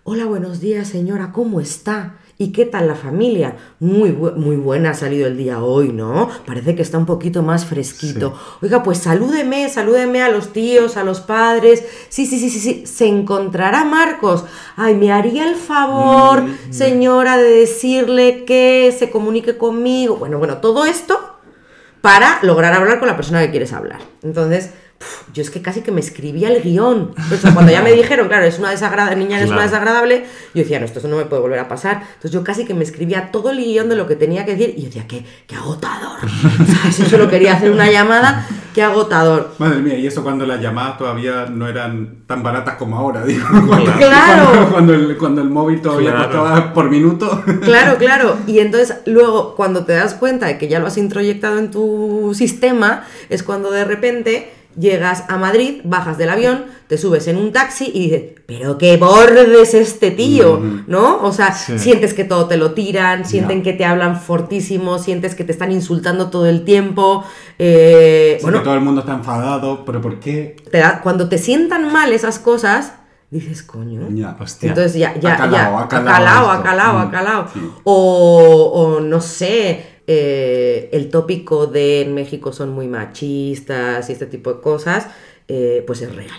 S3: Hola, buenos días señora, ¿cómo está? ¿Y qué tal la familia? Muy, bu- muy buena ha salido el día hoy, ¿no? Parece que está un poquito más fresquito. Oiga, pues salúdeme, salúdeme a los tíos, a los padres. Sí, sí, sí, sí, sí. Se encontrará Marcos. Ay, me haría el favor, señora, de decirle que se comunique conmigo. Bueno, bueno, todo esto para lograr hablar con la persona que quieres hablar. Entonces, yo es que casi que me escribía el guion. O sea, cuando ya me dijeron, claro, es una desagradable, niña es una
S2: Claro.
S3: desagradable, yo decía, no, esto no me puede volver a pasar. Entonces yo casi que me escribía todo el guion de lo que tenía que decir y yo decía, qué, qué agotador. ¿Sabes? Si solo quería hacer una llamada, qué agotador.
S4: Madre mía, y eso cuando las llamadas todavía no eran tan baratas como ahora, digo. Cuando,
S3: Claro.
S4: Cuando, cuando el, cuando el móvil todavía
S2: Claro.
S4: costaba por minuto.
S3: Claro, claro. Y entonces luego cuando te das cuenta de que ya lo has introyectado en tu sistema, es cuando de repente Llegas a Madrid, bajas del avión, te subes en un taxi y dices, pero qué borde es este tío. ¿no? O sea,
S2: Sí.
S3: sientes que todo te lo tiran, sienten que te hablan fortísimo, sientes que te están insultando todo el tiempo. eh,
S4: Sí,
S3: bueno,
S4: que todo el mundo está enfadado, pero ¿por qué?
S3: te da- cuando te sientan mal esas cosas, dices, coño.
S4: Ya.
S2: Hostia.
S3: Entonces ya, ya,
S4: Ha calado,
S3: ya,
S4: ha
S3: ha
S4: calado
S3: calado, ha
S4: esto.
S3: calado, ha
S4: Mm, sí.
S3: O, o no sé, eh, el tópico de en México son muy machistas y este tipo de cosas, eh, pues es real.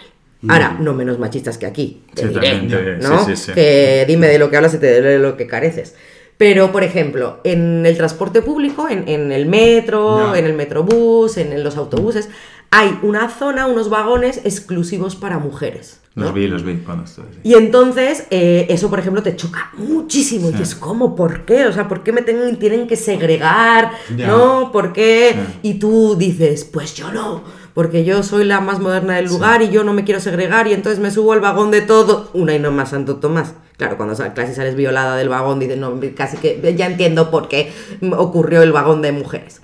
S3: Ahora, no menos machistas que aquí, te
S2: Sí,
S3: diré,
S2: también, sí,
S3: ¿no?
S2: sí, sí.
S3: Que dime de lo que hablas y te diré de lo que careces. Pero, por ejemplo, en el transporte público, en, en el metro, en el metrobús, en, en los autobuses, hay una zona, unos vagones exclusivos para mujeres. ¿No?
S2: Los vi, los vi cuando estuve. sí.
S3: Y entonces, eh, eso, por ejemplo, te choca muchísimo. Y dices, ¿cómo? ¿Por qué? O sea, ¿por qué me tienen, tienen que segregar?
S4: Ya.
S3: ¿No? ¿Por qué?
S2: Ya.
S3: Y tú dices, pues yo no, porque yo soy la más moderna del lugar y yo no me quiero segregar y entonces me subo al vagón de todo. Una y no más, Santo Tomás. Claro, cuando sal- casi sales violada del vagón, dices, no, casi que ya entiendo por qué ocurrió el vagón de mujeres.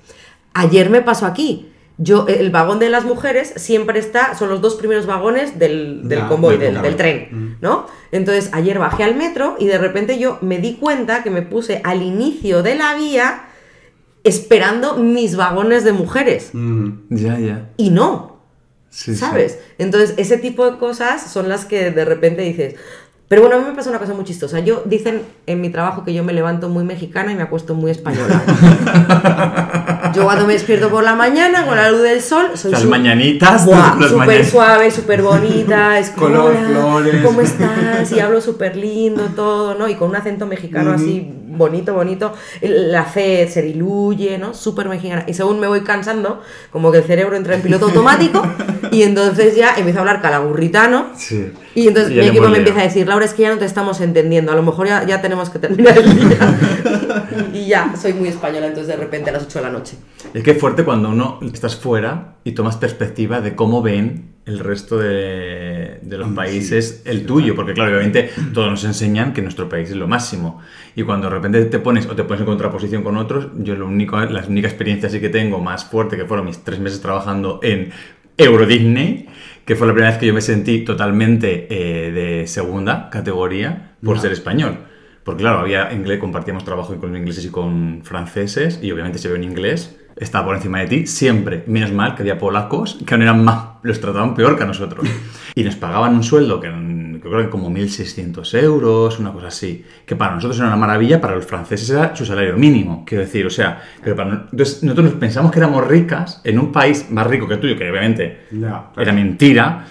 S3: Ayer me pasó aquí. Yo, el vagón de las mujeres siempre está, son los dos primeros vagones del, del
S4: Ya,
S3: convoy,
S4: del
S3: tren, ¿no? Entonces ayer bajé al metro y de repente yo me di cuenta que me puse al inicio de la vía esperando mis vagones de mujeres.
S4: Mm.
S2: Ya, ya.
S3: Y no,
S2: Sí, sí.
S3: ¿sabes? Entonces ese tipo de cosas son las que de repente dices... Pero bueno, a mí me pasa una cosa muy chistosa. Yo dicen en mi trabajo que yo me levanto muy mexicana y me acuesto muy española. yo cuando me despierto por la mañana con la luz del sol, soy
S2: Las
S3: su-
S2: mañanitas,
S3: súper suave, súper bonita, es
S4: Color,
S3: "Hola,
S4: flores".
S3: ¿cómo estás? Y hablo súper lindo, todo, ¿no? Y con un acento mexicano así bonito, bonito, la C se diluye, ¿no? Súper mexicana. Y según me voy cansando, como que el cerebro entra en piloto automático y entonces ya empiezo a hablar calagurritano.
S2: Sí.
S3: Y entonces
S2: ya
S3: mi equipo me empieza a decir, Laura, es que ya no te estamos entendiendo, a lo mejor ya, ya tenemos que terminar el día. y ya, soy muy española, entonces de repente a las 8 de la noche.
S2: Es que es fuerte cuando uno estás fuera y tomas perspectiva de cómo ven el resto de, de los
S4: Mm,
S2: países
S4: sí,
S2: el
S4: sí,
S2: tuyo, porque claro, obviamente todos nos enseñan que nuestro país es lo máximo. Y cuando de repente te pones o te pones en contraposición con otros, yo lo único, la única experiencia sí que tengo más fuerte, que fueron mis tres meses trabajando en Euro Disney, que fue la primera vez que yo me sentí totalmente eh, de segunda categoría por ser español. Porque claro, había inglés, compartíamos trabajo con ingleses y con franceses, y obviamente se ve en inglés, estaba por encima de ti, siempre. Menos mal que había polacos que aún eran más, los trataban peor que a nosotros. Y nos pagaban un sueldo que, que creo que como 1.600 euros, una cosa así, que para nosotros era una maravilla, para los franceses era su salario mínimo, quiero decir, o sea, pero para no- entonces nosotros pensamos que éramos ricas en un país más rico que el tuyo, que obviamente era mentira,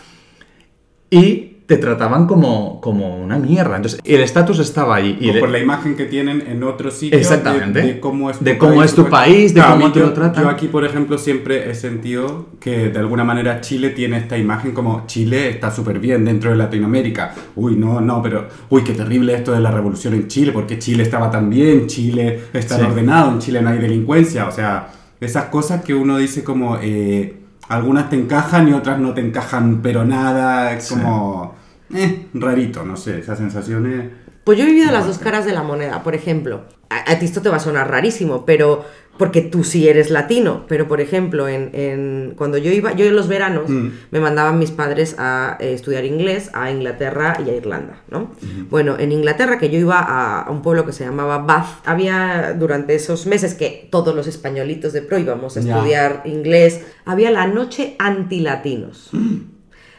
S2: y te trataban como, como una mierda. Entonces, el estatus estaba ahí. Y
S4: O
S2: el-
S4: por la imagen que tienen en otros sitios
S2: Exactamente.
S4: de, de cómo es tu
S2: De cómo
S4: país.
S2: es tu país, de
S4: Claro,
S2: cómo te
S4: yo,
S2: lo tratan.
S4: Yo aquí, por ejemplo, siempre he sentido que de alguna manera Chile tiene esta imagen como Chile está súper bien dentro de Latinoamérica. Uy, no, no, pero uy, qué terrible esto de la revolución en Chile, porque Chile estaba tan bien, Chile está
S2: Sí.
S4: ordenado, en Chile no hay delincuencia. O sea, esas cosas que uno dice como... eh, algunas te encajan y otras no te encajan, pero nada, es
S2: Sí.
S4: como... eh, rarito, no sé, esas sensaciones...
S3: Pues yo he vivido las dos caras de la moneda, por ejemplo. A, a ti esto te va a sonar rarísimo, pero porque tú sí eres latino, pero por ejemplo, en, en- cuando yo iba, yo en los veranos
S4: Mm.
S3: me mandaban mis padres a eh, estudiar inglés a Inglaterra y a Irlanda, ¿no? Bueno, en Inglaterra, que yo iba a, a un pueblo que se llamaba Bath, había durante esos meses que todos los españolitos de pro íbamos a estudiar inglés, había la noche antilatinos.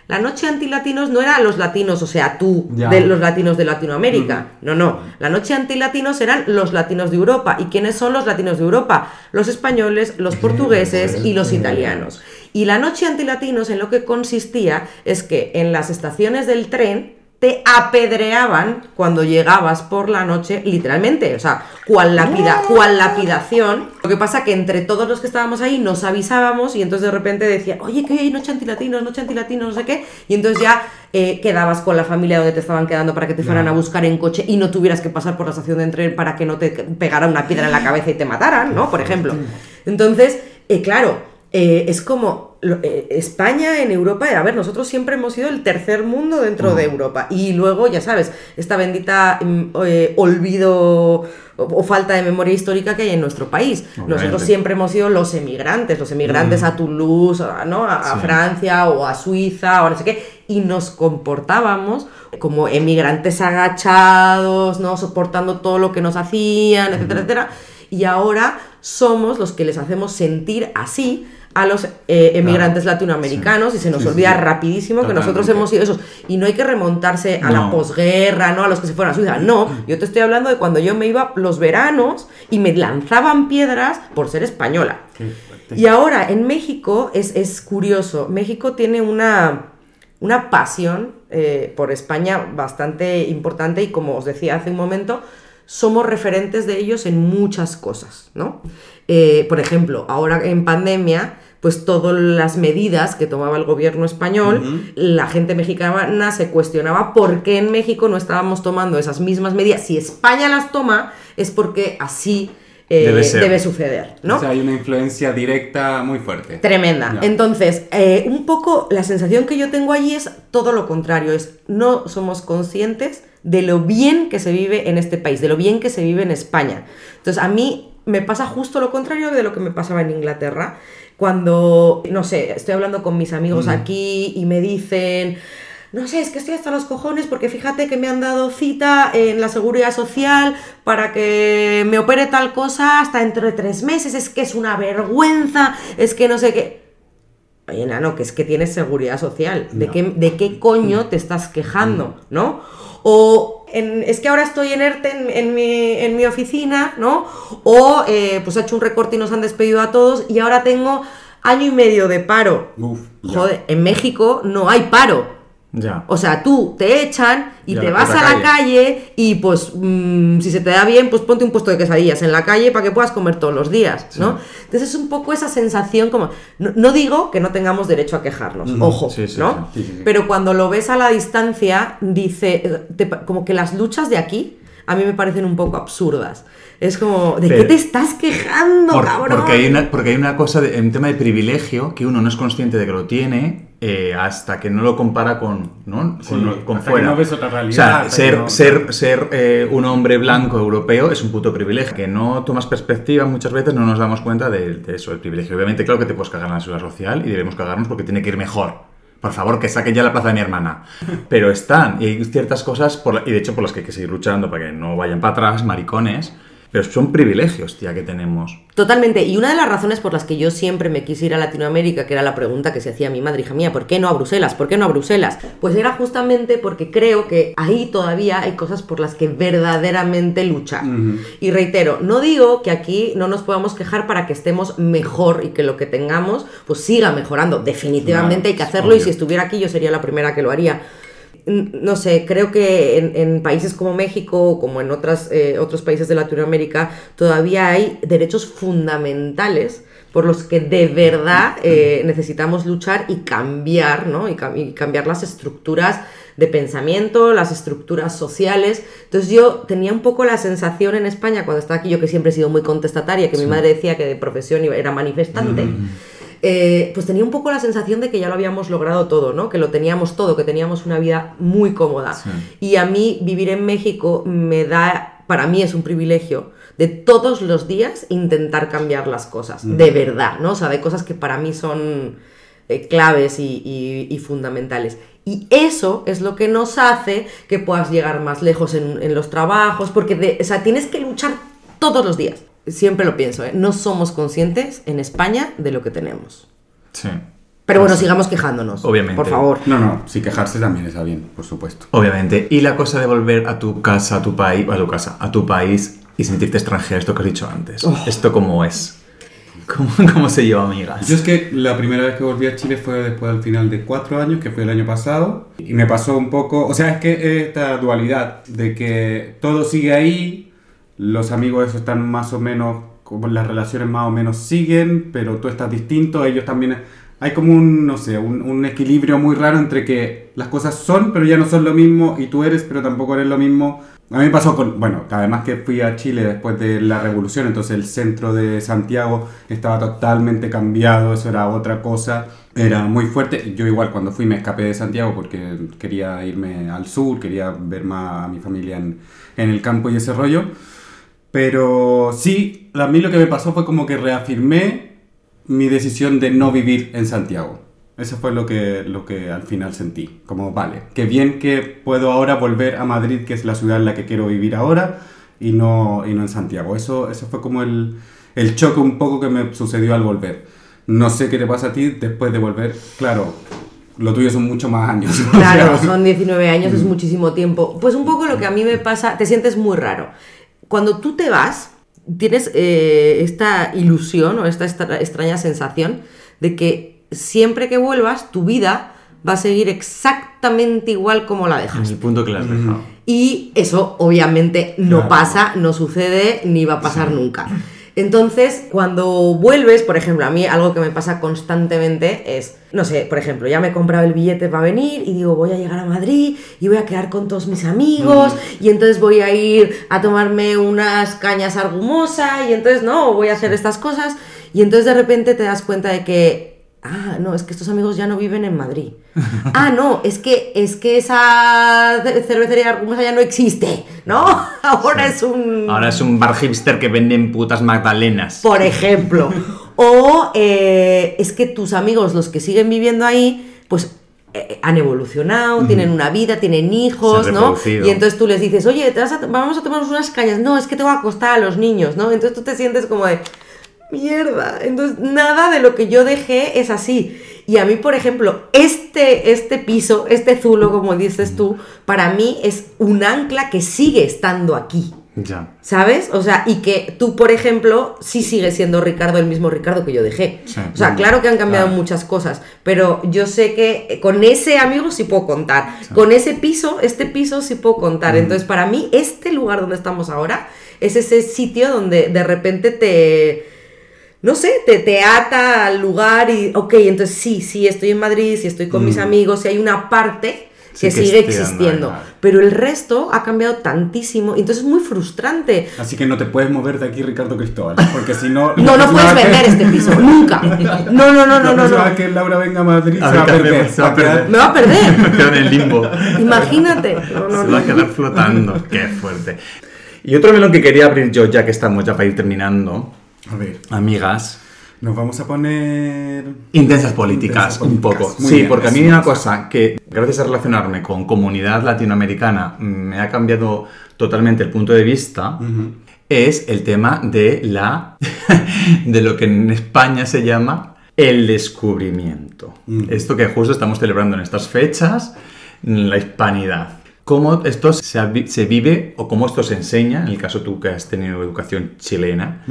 S3: La noche antilatinos no era los latinos, o sea, tú,
S4: Ya.
S3: de los latinos de Latinoamérica. No, no. La noche antilatinos eran los latinos de Europa. ¿Y quiénes son los latinos de Europa? Los españoles, los portugueses y los italianos. Y la noche antilatinos en lo que consistía es que en las estaciones del tren te apedreaban cuando llegabas por la noche, literalmente, o sea, cual, lapida, cual lapidación. Lo que pasa que entre todos los que estábamos ahí nos avisábamos y entonces de repente decía, oye, que hoy hay noche antilatinos, noche antilatinos, no sé qué, y entonces ya eh, quedabas con la familia donde te estaban quedando para que te fueran a buscar en coche y no tuvieras que pasar por la estación de tren para que no te pegara una piedra en la cabeza y te mataran, ¿no? Por ejemplo. Entonces, eh, claro, eh, es como España en Europa, a ver, nosotros siempre hemos sido el tercer mundo dentro de Europa. Y luego, ya sabes, esta bendita mm, eh, olvido o, falta de memoria histórica que hay en nuestro país.
S2: Obviamente.
S3: Nosotros siempre hemos sido los emigrantes, los emigrantes a Toulouse, a, ¿no? a. Francia o a Suiza o no sé qué, y nos comportábamos como emigrantes agachados, ¿no? soportando todo lo que nos hacían, etcétera, etcétera. Y ahora somos los que les hacemos sentir así a los eh, emigrantes latinoamericanos y se nos
S4: Sí,
S3: olvida
S4: sí.
S3: rapidísimo que nosotros hemos sido esos. Y no hay que remontarse a la posguerra, ¿no? A los que se fueron a Suiza. No, yo te estoy hablando de cuando yo me iba los veranos y me lanzaban piedras por ser española. Y ahora en México es, es curioso. México tiene una, una pasión eh, por España bastante importante y como os decía hace un momento, somos referentes de ellos en muchas cosas, ¿no? Eh, por ejemplo, ahora en pandemia, pues todas las medidas que tomaba el gobierno español, la gente mexicana se cuestionaba por qué en México no estábamos tomando esas mismas medidas. Si España las toma, es porque así eh,
S2: Debe
S3: suceder, ¿no?
S4: O sea, hay una influencia directa muy fuerte.
S3: Tremenda. Entonces, eh, un poco la sensación que yo tengo allí es todo lo contrario, es no somos conscientes de lo bien que se vive en este país, de lo bien que se vive en España. Entonces, a mí me pasa justo lo contrario de lo que me pasaba en Inglaterra, cuando, no sé, estoy hablando con mis amigos aquí y me dicen... No sé, es que estoy hasta los cojones porque fíjate que me han dado cita en la seguridad social para que me opere tal cosa hasta dentro de tres meses. Es que es una vergüenza, es que no sé qué. Oye, nano, que es que tienes seguridad social. ¿De,
S4: No.
S3: qué, ¿De qué coño te estás quejando? ¿No? O en- es que ahora estoy en ERTE en, en mi, en mi oficina, ¿no? O eh, pues ha hecho un recorte y nos han despedido a todos y ahora tengo año y medio de paro.
S4: Uf.
S3: Joder, en México no hay paro.
S2: Ya.
S3: O sea, tú te echan y te vas a la calle y pues mm, si se te da bien, pues ponte un puesto de quesadillas en la calle para que puedas comer todos los días, ¿no? Entonces es un poco esa sensación como... No, no digo que no tengamos derecho a quejarnos,
S4: Ujú,
S3: ojo,
S2: sí, sí,
S3: ¿no? Pero cuando lo ves a la distancia, dice... te como que las luchas de aquí a mí me parecen un poco absurdas. Es como, ¿de qué te estás quejando,
S2: Por-
S3: cabrón?
S2: porque, hay una, porque hay una cosa, de, un tema de privilegio que uno no es consciente de que lo tiene eh, hasta que no lo compara con, ¿no?
S4: Sí,
S2: con, con
S4: hasta que
S2: fuera.
S4: no ves otra realidad,
S2: O sea, ser,
S4: no-
S2: ser, ser eh, un hombre blanco europeo es un puto privilegio. Que no tomas perspectiva muchas veces, no nos damos cuenta de, de eso, del privilegio. Obviamente, claro que te puedes cagar en la seguridad social y debemos cagarnos porque tiene que ir mejor. Por favor, que saquen ya la plaza de mi hermana. Pero están, y hay ciertas cosas, y de hecho por las que hay que seguir luchando para que no vayan para atrás, maricones. Pero son privilegios, tía, que tenemos.
S3: Totalmente. Y una de las razones por las que yo siempre me quise ir a Latinoamérica, que era la pregunta que se hacía mi madre, hija mía, ¿por qué no a Bruselas? ¿Por qué no a Bruselas? Pues era justamente porque creo que ahí todavía hay cosas por las que verdaderamente luchar. Y reitero, no digo que aquí no nos podamos quejar para que estemos mejor y que lo que tengamos pues siga mejorando. Definitivamente
S4: Claro,
S3: hay que hacerlo
S4: obvio.
S3: y si estuviera aquí yo sería la primera que lo haría. No sé, creo que en, en países como México, como en otras, eh, otros países de Latinoamérica, todavía hay derechos fundamentales por los que de verdad eh, necesitamos luchar y cambiar, ¿no? Y, cam- y cambiar las estructuras de pensamiento, las estructuras sociales. Entonces yo tenía un poco la sensación en España, cuando estaba aquí, yo que siempre he sido muy contestataria, que mi madre decía que de profesión era manifestante, eh, pues tenía un poco la sensación de que ya lo habíamos logrado todo, ¿no? Que lo teníamos todo, que teníamos una vida muy cómoda.
S2: Sí.
S3: Y a mí vivir en México me da, para mí es un privilegio de todos los días intentar cambiar las cosas, de verdad, ¿no? O sea, de cosas que para mí son eh, claves y, y- y fundamentales. Y eso es lo que nos hace que puedas llegar más lejos en, en los trabajos, porque de- o sea, tienes que luchar todos los días. Siempre lo pienso, ¿eh? No somos conscientes en España de lo que tenemos.
S2: Sí.
S3: Pero bueno, sigamos quejándonos.
S2: Obviamente.
S3: Por favor.
S4: No, no, si quejarse también está bien, por supuesto.
S2: Obviamente. Y la cosa de volver a tu casa, a tu país, a tu casa, a tu país y sentirte extranjero, esto que has dicho antes.
S3: Oh.
S2: ¿Esto cómo es? ¿Cómo, cómo se lleva, amigas?
S4: Yo es que la primera vez que volví a Chile fue después del final de cuatro años, que fue el año pasado, y me pasó un poco, o sea, es que esta dualidad de que todo sigue ahí, los amigos esos están más o menos, como las relaciones más o menos siguen, pero tú estás distinto, ellos también hay como un, no sé, un, un equilibrio muy raro entre que las cosas son, pero ya no son lo mismo, y tú eres, pero tampoco eres lo mismo. A mí me pasó con, bueno, además que fui a Chile después de la revolución, entonces el centro de Santiago estaba totalmente cambiado, eso era otra cosa, era muy fuerte. Yo igual cuando fui me escapé de Santiago porque quería irme al sur, quería ver más a mi familia en, en el campo y ese rollo. Pero sí, a mí lo que me pasó fue como que reafirmé mi decisión de no vivir en Santiago. Eso fue lo que, lo que al final sentí. Como, vale, qué bien que puedo ahora volver a Madrid, que es la ciudad en la que quiero vivir ahora, y no, y no en Santiago. Eso, eso fue como el, el choque un poco que me sucedió al volver. No sé qué te pasa a ti después de volver. Claro, lo tuyo son mucho más años. O
S3: Claro,
S4: sea,
S3: son 19 años, es muchísimo tiempo. Pues un poco lo que a mí me pasa, te sientes muy raro. Cuando tú te vas, tienes eh, esta ilusión o esta extra- extraña sensación de que siempre que vuelvas, tu vida va a seguir exactamente igual como la
S2: En
S3: dejas.
S2: el punto que le has dejado.
S3: Y eso obviamente no
S4: Claro.
S3: pasa, no sucede ni va a pasar nunca. Entonces, cuando vuelves, por ejemplo, a mí algo que me pasa constantemente es, no sé, por ejemplo, ya me he comprado el billete para venir y digo, voy a llegar a Madrid y voy a quedar con todos mis amigos y entonces voy a ir a tomarme unas cañas argumosa y entonces no, voy a hacer estas cosas y entonces de repente te das cuenta de que Ah, no, es que estos amigos ya no viven en Madrid. Ah, no, es que es que esa ce- cervecería Argumosa ya no existe, ¿no? Ahora es un
S2: Ahora es un bar hipster que venden putas magdalenas.
S3: por ejemplo. O eh, es que tus amigos, los que siguen viviendo ahí, pues eh, han evolucionado, tienen una vida, tienen hijos, ¿no? Y entonces tú les dices, oye, te vas a- vamos a tomarnos unas cañas. No, es que te va a costar a los niños, ¿no? Entonces tú te sientes como de, mierda. Entonces nada de lo que yo dejé es así. Y a mí, por ejemplo, este, este piso, este zulo, como dices tú, para mí es un ancla que sigue estando aquí.
S2: Ya.
S3: ¿Sabes? O sea, y que tú, por ejemplo, sí sigues siendo Ricardo el mismo Ricardo que yo dejé.
S2: Sí.
S3: O sea, claro que han cambiado
S4: Claro.
S3: muchas cosas, pero yo sé que con ese amigo sí puedo contar. Con ese piso, este piso sí puedo contar. Entonces, para mí, este lugar donde estamos ahora es ese sitio donde de repente te... No sé, te, te ata al lugar y, ok, entonces sí, sí, estoy en Madrid, sí estoy con mis amigos, y hay una parte
S2: Sí
S3: que,
S2: que
S3: sigue
S2: esté,
S3: existiendo. Pero el resto ha cambiado tantísimo, y entonces es muy frustrante.
S4: Así que no te puedes mover de aquí, Ricardo Cristóbal. Porque si no.
S3: No, no puedes vender este piso, nunca. No, no, no, no, no, no.
S4: vez que Laura venga a Madrid
S2: A
S4: se va a perder.
S2: se va a perder.
S3: Me va a perder.
S2: Me quedo en el limbo.
S3: Imagínate. No, no,
S2: Se
S3: no.
S2: va a quedar flotando. Qué fuerte. Y otro melón que quería abrir yo, ya que estamos ya para ir terminando,
S4: A ver,
S2: amigas,
S4: nos vamos a poner.
S2: Intensas políticas,
S4: Intensas
S2: un
S4: políticas.
S2: poco.
S4: Muy
S2: sí,
S4: bien,
S2: porque a mí una cosa que, gracias a relacionarme con comunidad latinoamericana, me ha cambiado totalmente el punto de vista, es el tema de la. de lo que en España se llama el descubrimiento.
S4: Mm.
S2: Esto que justo estamos celebrando en estas fechas, la hispanidad. ¿Cómo esto se, vi- se vive o cómo esto se enseña, en el caso tú que has tenido educación chilena.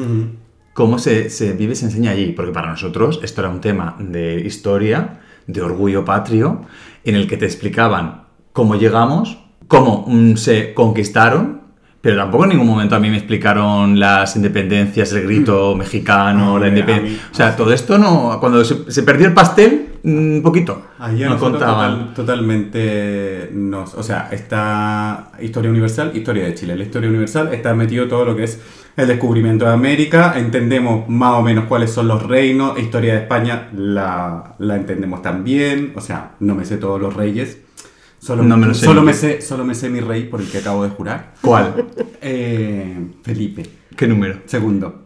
S2: Cómo se, se vive, se enseña allí, porque para nosotros esto era un tema de historia, de orgullo patrio, en el que te explicaban cómo llegamos, cómo mm, se conquistaron, pero tampoco en ningún momento a mí me explicaron las independencias, el grito mexicano,
S4: No,
S2: la independencia... O sea, todo esto no... Cuando se, se perdió el pastel, un poquito,
S4: Ahí a
S2: no contaban.
S4: total- totalmente nos, o sea, está Historia Universal, Historia de Chile. La Historia Universal está metido todo lo que es el descubrimiento de América, entendemos más o menos cuáles son los reinos, Historia de España la, la entendemos también, o sea, no me sé todos los reyes. Solo,
S2: No me lo sé
S4: solo me sé, solo me sé mi rey por el que acabo de jurar.
S2: ¿Cuál?
S4: Eh, Felipe,
S2: ¿Qué número?
S4: segundo,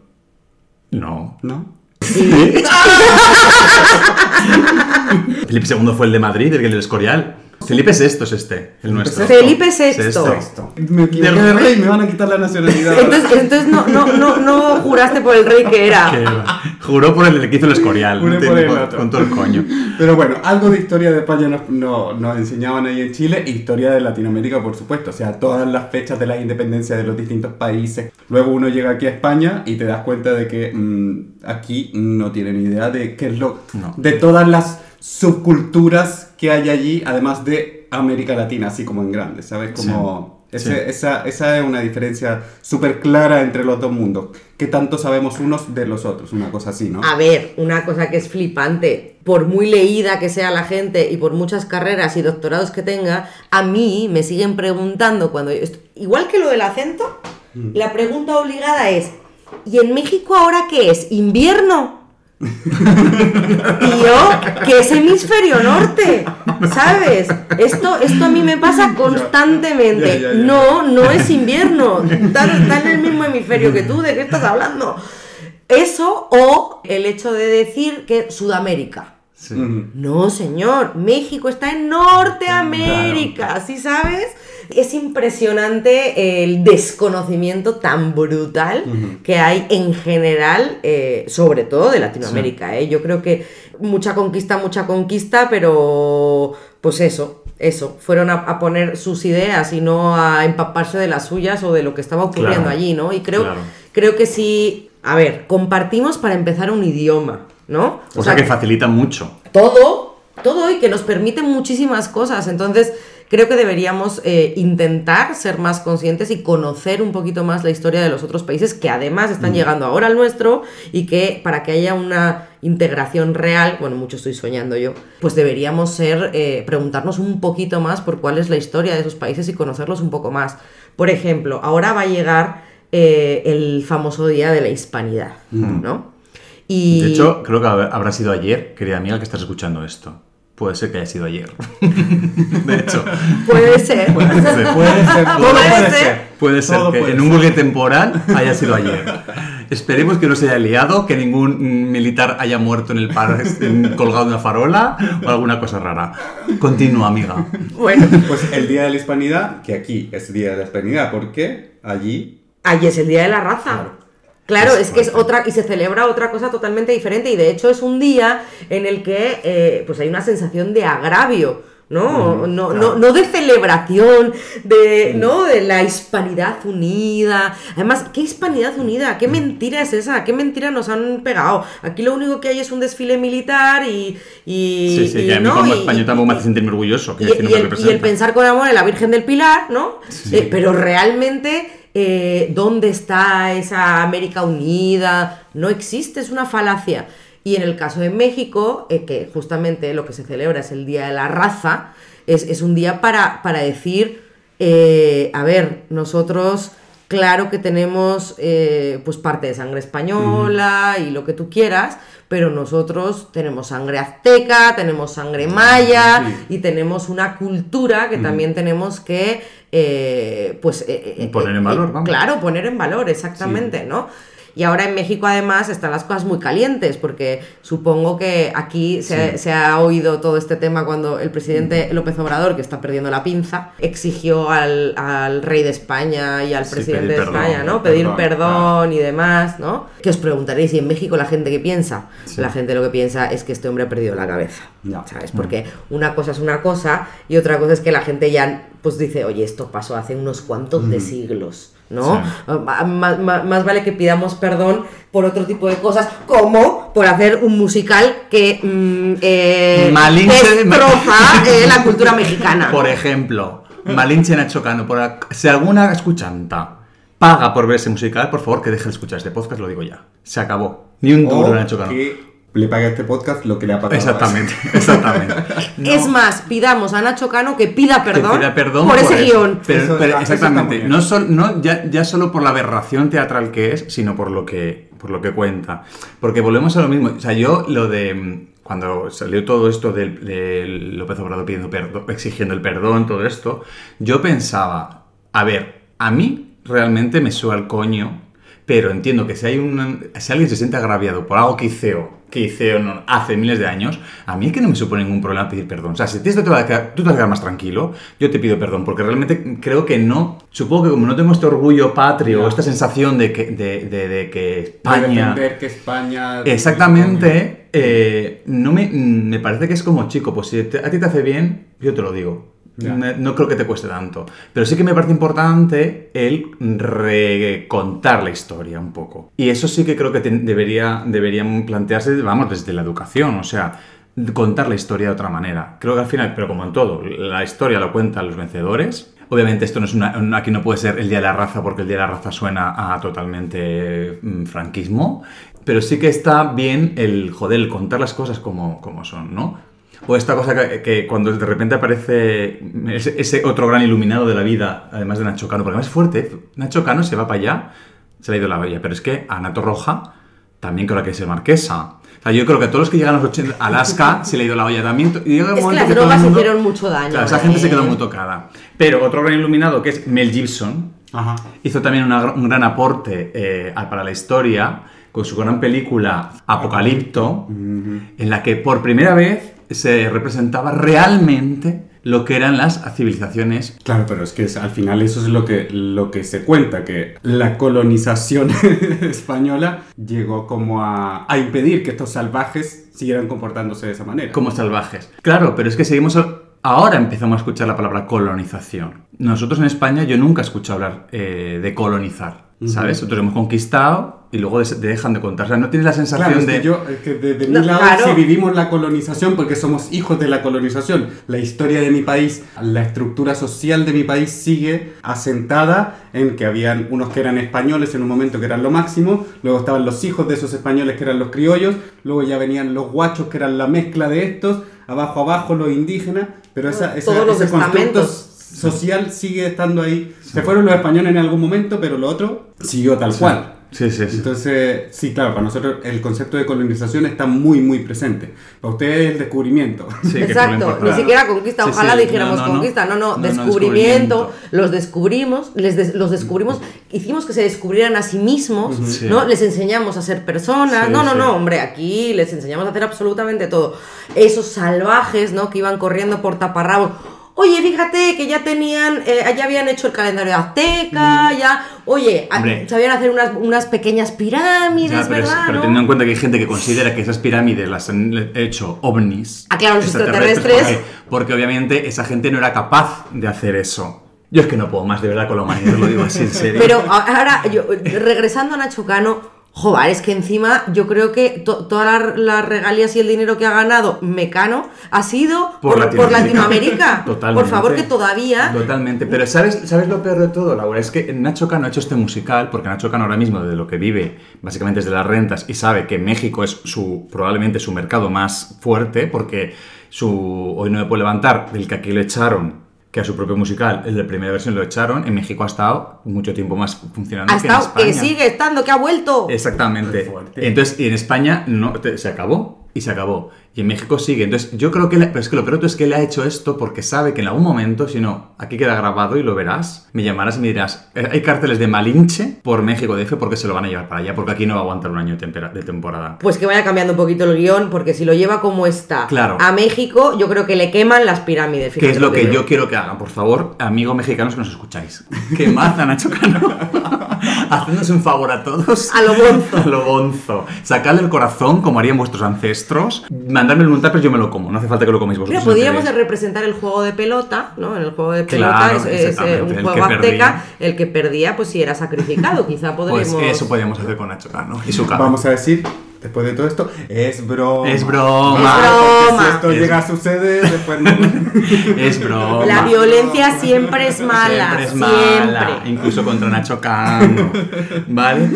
S2: No.
S4: ¿no?
S2: Felipe II fue el de Madrid, el del Escorial. Felipe VI es este, el nuestro.
S3: Felipe VI.
S4: Me equivoqué de
S2: rey.
S4: me van a quitar la nacionalidad.
S3: Entonces, entonces no, no, no, no juraste por el rey que
S2: Que
S3: era.
S2: Juró por el que hizo el Escorial.
S4: Juré por el
S2: con,
S4: otro.
S2: con todo el coño.
S4: Pero bueno, algo de historia de España nos, no- nos enseñaban ahí en Chile, historia de Latinoamérica, por supuesto. O sea, todas las fechas de la independencia de los distintos países. Luego uno llega aquí a España y te das cuenta de que mm, aquí no tienen idea de qué es lo.
S2: No.
S4: de todas las subculturas que hay allí, además de América Latina, así como en grande, ¿sabes? Como. Ese- esa, esa es una diferencia súper clara entre los dos mundos. ¿Qué tanto sabemos unos de los otros? Una cosa así, ¿no?
S3: A ver, una cosa que es flipante, por muy leída que sea la gente y por muchas carreras y doctorados que tenga, a mí me siguen preguntando cuando... yo Igual que lo del acento, la pregunta obligada es, ¿y en México ahora qué es? ¿Invierno? Y yo, que es hemisferio norte, ¿sabes? Esto, esto a mí me pasa constantemente.
S4: Ya, ya, ya.
S3: No, no es invierno. Está, en el mismo hemisferio que tú, ¿de qué estás hablando? Eso o el hecho de decir que Sudamérica.
S2: Sí.
S3: No, señor, México está en Norteamérica, ¿sí sabes? Es impresionante el desconocimiento tan brutal que hay en general, eh, sobre todo de Latinoamérica. ¿eh? Yo creo que mucha conquista, mucha conquista, pero pues eso, eso, fueron a, a poner sus ideas y no a empaparse de las suyas o de lo que estaba ocurriendo
S2: Claro,
S3: allí, ¿no? Y creo,
S2: claro.
S3: creo que sí, a ver, compartimos para empezar un idioma, ¿no?
S2: O sea que facilita mucho.
S3: todo, todo y que nos permite muchísimas cosas. Entonces, creo que deberíamos eh, intentar ser más conscientes y conocer un poquito más la historia de los otros países que además están llegando ahora al nuestro y que para que haya una integración real, bueno, mucho estoy soñando yo, pues deberíamos ser, eh, preguntarnos un poquito más por cuál es la historia de esos países y conocerlos un poco más. Por ejemplo, ahora va a llegar eh, el famoso Día de la Hispanidad, ¿no? Y...
S2: De hecho, creo que hab- habrá sido ayer, querida amiga, que estás escuchando esto. Puede ser que haya sido ayer. De hecho,
S3: Puede ser.
S4: Puede ser, puede ser, todo
S3: Puede
S4: puede
S3: ser.
S2: puede ser
S4: Todo
S2: que
S4: puede
S2: en un bucle temporal haya sido ayer. Esperemos que no se haya liado, que ningún militar haya muerto en el par en- colgado de una farola o alguna cosa rara. Continúa, amiga.
S3: Bueno,
S4: Pues el Día de la Hispanidad, que aquí es Día de la Hispanidad, porque allí...
S3: allí es el Día de la Raza. Claro, es que es otra, y se celebra otra cosa totalmente diferente, y de hecho es un día en el que eh, pues hay una sensación de agravio, ¿no? no, no, no de celebración, de, ¿no? de la hispanidad unida. Además, ¿qué hispanidad unida? ¿Qué mentira es esa? ¿Qué mentira nos han pegado? Aquí lo único que hay es un desfile militar y. y
S2: Sí, sí,
S3: y,
S2: que a mí
S3: ¿no?
S2: como español tampoco me hace sentirme orgulloso. que
S3: y, el, y el
S2: representa.
S3: pensar con amor en la Virgen del Pilar, ¿no? Eh, pero realmente, eh, ¿dónde está esa América unida? No existe, es una falacia. Y en el caso de México, eh, que justamente lo que se celebra es el Día de la Raza, es, es un día para, para decir, eh, a ver, nosotros... Claro que tenemos eh, pues parte de sangre española y lo que tú quieras, pero nosotros tenemos sangre azteca, tenemos sangre maya
S4: Sí.
S3: y tenemos una cultura que también tenemos que eh, pues eh, eh,
S2: Poner en valor, vamos.
S3: claro poner en valor exactamente no y ahora en México además están las cosas muy calientes porque supongo que aquí se,
S2: Sí.
S3: se ha oído todo este tema cuando el presidente López Obrador que está perdiendo la pinza exigió al, al rey de España y al
S2: Sí,
S3: presidente de
S2: perdón,
S3: España no
S4: pedir perdón,
S3: y demás no que os preguntaréis y en México la gente qué piensa
S2: Sí.
S3: la gente lo que piensa es que este hombre ha perdido la cabeza
S4: Ya.
S3: ¿sabes? Porque una cosa es una cosa y otra cosa es que la gente ya pues dice, oye, esto pasó hace unos cuantos de siglos, ¿no?
S2: Sí.
S3: Ah, Más, más- más vale que pidamos perdón por otro tipo de cosas, como por hacer un musical que mm, eh,
S2: Malinche-
S3: destroza eh, la cultura mexicana.
S2: Por ejemplo, Malinche Nacho Cano, por si alguna escuchanta paga por ver ese musical, por favor que deje de escuchar este podcast, lo digo ya. Se acabó. Ni un duro
S4: o
S2: Nacho Cano.
S4: Le pague a este podcast lo que le ha pagado. a
S2: Exactamente, exactamente.
S3: Es más, pidamos a Nacho Cano que pida
S2: Que
S3: perdón,
S2: pida perdón
S3: por, ese
S2: eso.
S3: guion.
S2: Pero,
S4: Eso
S2: pero exactamente, no, sol- no ya, ya solo por la aberración teatral que es, sino por lo que, por lo que cuenta. Porque volvemos a lo mismo. O sea, yo lo de. mm, Cuando salió todo esto del- de, López Obrador pidiendo perdón, exigiendo el perdón, todo esto, yo pensaba, a ver, a mí realmente me suena al coño, pero entiendo que si hay un, si alguien se siente agraviado por algo que hice o que no, hace miles de años, a mí es que no me supone ningún problema pedir perdón. O sea, si esto te va a quedar, tú te vas a quedar más tranquilo, yo te pido perdón, porque realmente creo que no, supongo que como no tengo este orgullo patrio,
S4: Ya.
S2: esta sensación de que, de, de- de que
S4: De
S2: España...
S4: defender que España...
S2: Exactamente, eh, no me, me parece que es como chico, pues si te- a ti te hace bien, yo te lo digo. No creo que te cueste tanto. Pero sí que me parece importante el recontar la historia un poco. Y eso sí que creo que debería, deberían plantearse, vamos, desde la educación. O sea, contar la historia de otra manera. Creo que al final, pero como en todo, la historia lo cuentan los vencedores. Obviamente esto no es una, un- aquí no puede ser el Día de la Raza porque el Día de la Raza suena a totalmente mm, franquismo, pero sí que está bien el, joder, el contar las cosas como, como son, ¿no? O esta cosa que, que cuando de repente aparece ese, ese otro gran iluminado de la vida, además de Nacho Cano, porque además es fuerte, Nacho Cano se va para allá, se le ha ido la olla, pero es que a Nato Roja también creo que es marquesa. O sea, yo creo que a todos los que llegan a los 80, Alaska se le ha ido la olla también. Y llega un
S3: Es que
S2: momento
S3: las
S2: todo el
S3: drogas
S2: mundo-
S3: hicieron mucho daño,
S2: Claro, esa gente se
S3: ¿eh?
S2: quedó muy tocada. Pero otro gran iluminado que es Mel Gibson,
S4: Ajá.
S2: hizo también una un gran aporte eh, a- para la historia con su gran película Apocalipto, en la que por primera vez se representaba realmente lo que eran las civilizaciones.
S4: Claro, pero es que al final eso es lo que, lo que se cuenta, que la colonización española llegó como a, a impedir que estos salvajes siguieran comportándose de esa manera.
S2: como salvajes. Claro, pero es que seguimos... Ahora empezamos a escuchar la palabra colonización. Nosotros en España yo nunca he escuchado hablar eh, de colonizar, ¿sabes? Nosotros hemos conquistado y luego dejan de contar. O sea, no tienes la sensación
S4: Claro, es
S2: de...
S4: que yo, es que de, de mi
S3: No,
S4: lado
S3: claro.
S4: sí vivimos la colonización porque somos hijos de la colonización. La historia de mi país, la estructura social de mi país sigue asentada en que habían unos que eran españoles en un momento que eran lo máximo, luego estaban los hijos de esos españoles que eran los criollos, luego ya venían los guachos que eran la mezcla de estos, abajo abajo los indígenas, pero esa, esa-
S3: Todos los
S4: ese constructo
S3: estamentos.
S4: social sigue estando ahí. Se fueron los españoles en algún momento, pero lo otro siguió tal cual.
S2: Sí, sí, sí.
S4: Entonces, sí, claro, para nosotros el concepto de colonización está muy, muy presente. Para ustedes es el descubrimiento.
S2: Sí,
S3: Exacto, ni siquiera conquista,
S2: Sí,
S3: ojalá
S2: sí,
S3: dijéramos
S2: no, no,
S3: conquista, no, no,
S2: No, no,
S3: descubrimiento,
S2: descubrimiento.
S3: los descubrimos, les des- los descubrimos, hicimos que se descubrieran a sí mismos,
S2: Sí.
S3: ¿no? Les enseñamos a ser personas,
S2: Sí,
S3: no, no,
S2: sí.
S3: no, hombre, aquí les enseñamos a hacer absolutamente todo. Esos salvajes, ¿no? Que iban corriendo por taparrabos. Oye, fíjate que ya tenían, eh, ya habían hecho el calendario azteca, ya, oye, a-
S2: Mm. Hombre.
S3: sabían hacer unas, unas pequeñas pirámides,
S2: Ya, pero, es-
S3: ¿verdad?
S2: pero
S3: no?
S2: teniendo en cuenta que hay gente que considera que esas pirámides las han hecho ovnis.
S3: Ah, claro, los extraterrestres.
S2: Porque, porque obviamente esa gente no era capaz de hacer eso. Yo es que no puedo más de verdad con la humanidad, lo digo así en serio.
S3: Pero ahora, yo, regresando a Nacho Cano, joder, es que encima yo creo que to- todas las las regalías y el dinero que ha ganado Mecano ha sido
S2: Por
S3: por, por
S2: Latinoamérica.
S3: Latinoamérica.
S2: Totalmente.
S3: Por favor, que todavía...
S2: Totalmente. Pero ¿sabes, ¿sabes lo peor de todo, Laura? Es que Nacho Cano ha hecho este musical, porque Nacho Cano ahora mismo de lo que vive, básicamente es de las rentas, y sabe que México es su probablemente su mercado más fuerte, porque su Hoy no me puedo levantar, del que aquí lo echaron, que a su propio musical, el de primera versión lo echaron, en México ha estado mucho tiempo más funcionando
S3: Ha
S2: que en
S3: estado, que
S2: España.
S3: sigue estando, que ha vuelto.
S2: Exactamente. Entonces, y en España no, te- se acabó y se acabó. Y en México sigue. Entonces, yo creo que, le- pero es que lo peor es que él ha hecho esto porque sabe que en algún momento, si no, aquí queda grabado y lo verás, me llamarás y me dirás, "Eh, hay cárteles de Malinche por México DF porque se lo van a llevar para allá, porque aquí no va a aguantar un año de temporada.
S3: Pues que vaya cambiando un poquito el guion, porque si lo lleva como está
S2: Claro.
S3: a México, yo creo que le queman las pirámides.
S2: Que es lo que yo quiero que hagan, por favor, amigos mexicanos que nos escucháis. Quemad a Nacho Cano. Hacednos un favor a todos.
S3: A lo bonzo.
S2: A lo bonzo. Sacadle el corazón, como harían vuestros ancestros. Mandadme el tupper, yo me lo como. No hace falta que lo comáis vosotros.
S3: Pero podríamos
S2: si
S3: representar el juego de pelota, ¿no? En el juego de pelota
S2: Claro,
S3: es, es, eh, un
S2: el
S3: juego azteca,
S2: perdía.
S3: el que perdía, pues si era sacrificado, quizá
S2: queréis.
S3: podríamos...
S2: Pues eso podríamos hacer con Nacho Cano y su cara.
S4: Vamos a decir, después de todo esto, es broma.
S2: Es broma.
S3: Es broma.
S4: Si esto
S2: Es-
S4: llega a suceder, después no.
S2: Es broma.
S3: La violencia siempre es mala,
S2: Siempre es
S3: siempre.
S2: mala, incluso contra Nacho Cano. ¿Vale?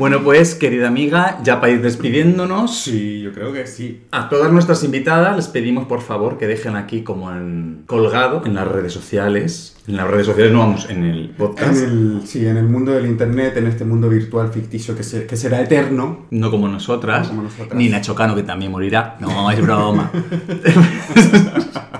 S2: Bueno, pues, querida amiga, ya para ir despidiéndonos,
S4: Sí, yo creo que sí.
S2: A todas nuestras invitadas les pedimos por favor que dejen aquí como en colgado en las redes sociales. En las redes sociales no vamos, en el
S4: En
S2: podcast.
S4: el, sí, en el mundo del internet, en este mundo virtual ficticio que, se- que será eterno.
S2: No como nosotras,
S4: No como nosotras.
S2: ni Nacho Cano que también morirá. No, es broma.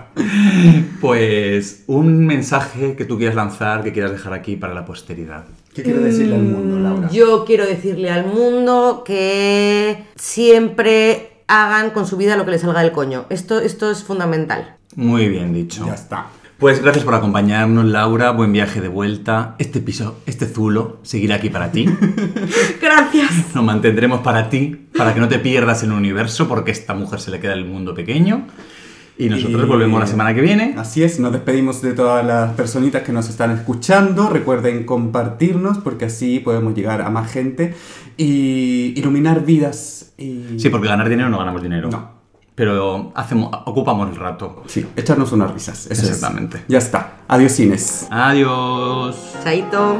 S2: pues un mensaje que tú quieras lanzar, que quieras dejar aquí para la posteridad.
S4: ¿Qué quiero decirle al mundo, Laura?
S3: Mm, Yo quiero decirle al mundo que siempre hagan con su vida lo que les salga del coño. Esto, esto es fundamental.
S2: Muy bien dicho.
S4: Ya está.
S2: Pues gracias por acompañarnos, Laura. Buen viaje de vuelta. Este piso, este zulo, seguirá aquí para ti.
S3: Gracias.
S2: Nos mantendremos para ti, para que no te pierdas en el universo, porque a esta mujer se le queda el mundo pequeño. Y nosotros
S4: Y-
S2: volvemos la semana que viene.
S4: Así es, nos despedimos de todas las personitas que nos están escuchando. Recuerden compartirnos porque así podemos llegar a más gente y iluminar vidas. Y...
S2: Sí, porque ganar dinero no ganamos dinero.
S4: No.
S2: pero hacemos, ocupamos el rato.
S4: Sí, echarnos unas risas. Eso es.
S2: Exactamente.
S4: Ya está. Adiós, cines.
S2: Adiós.
S3: Chaito.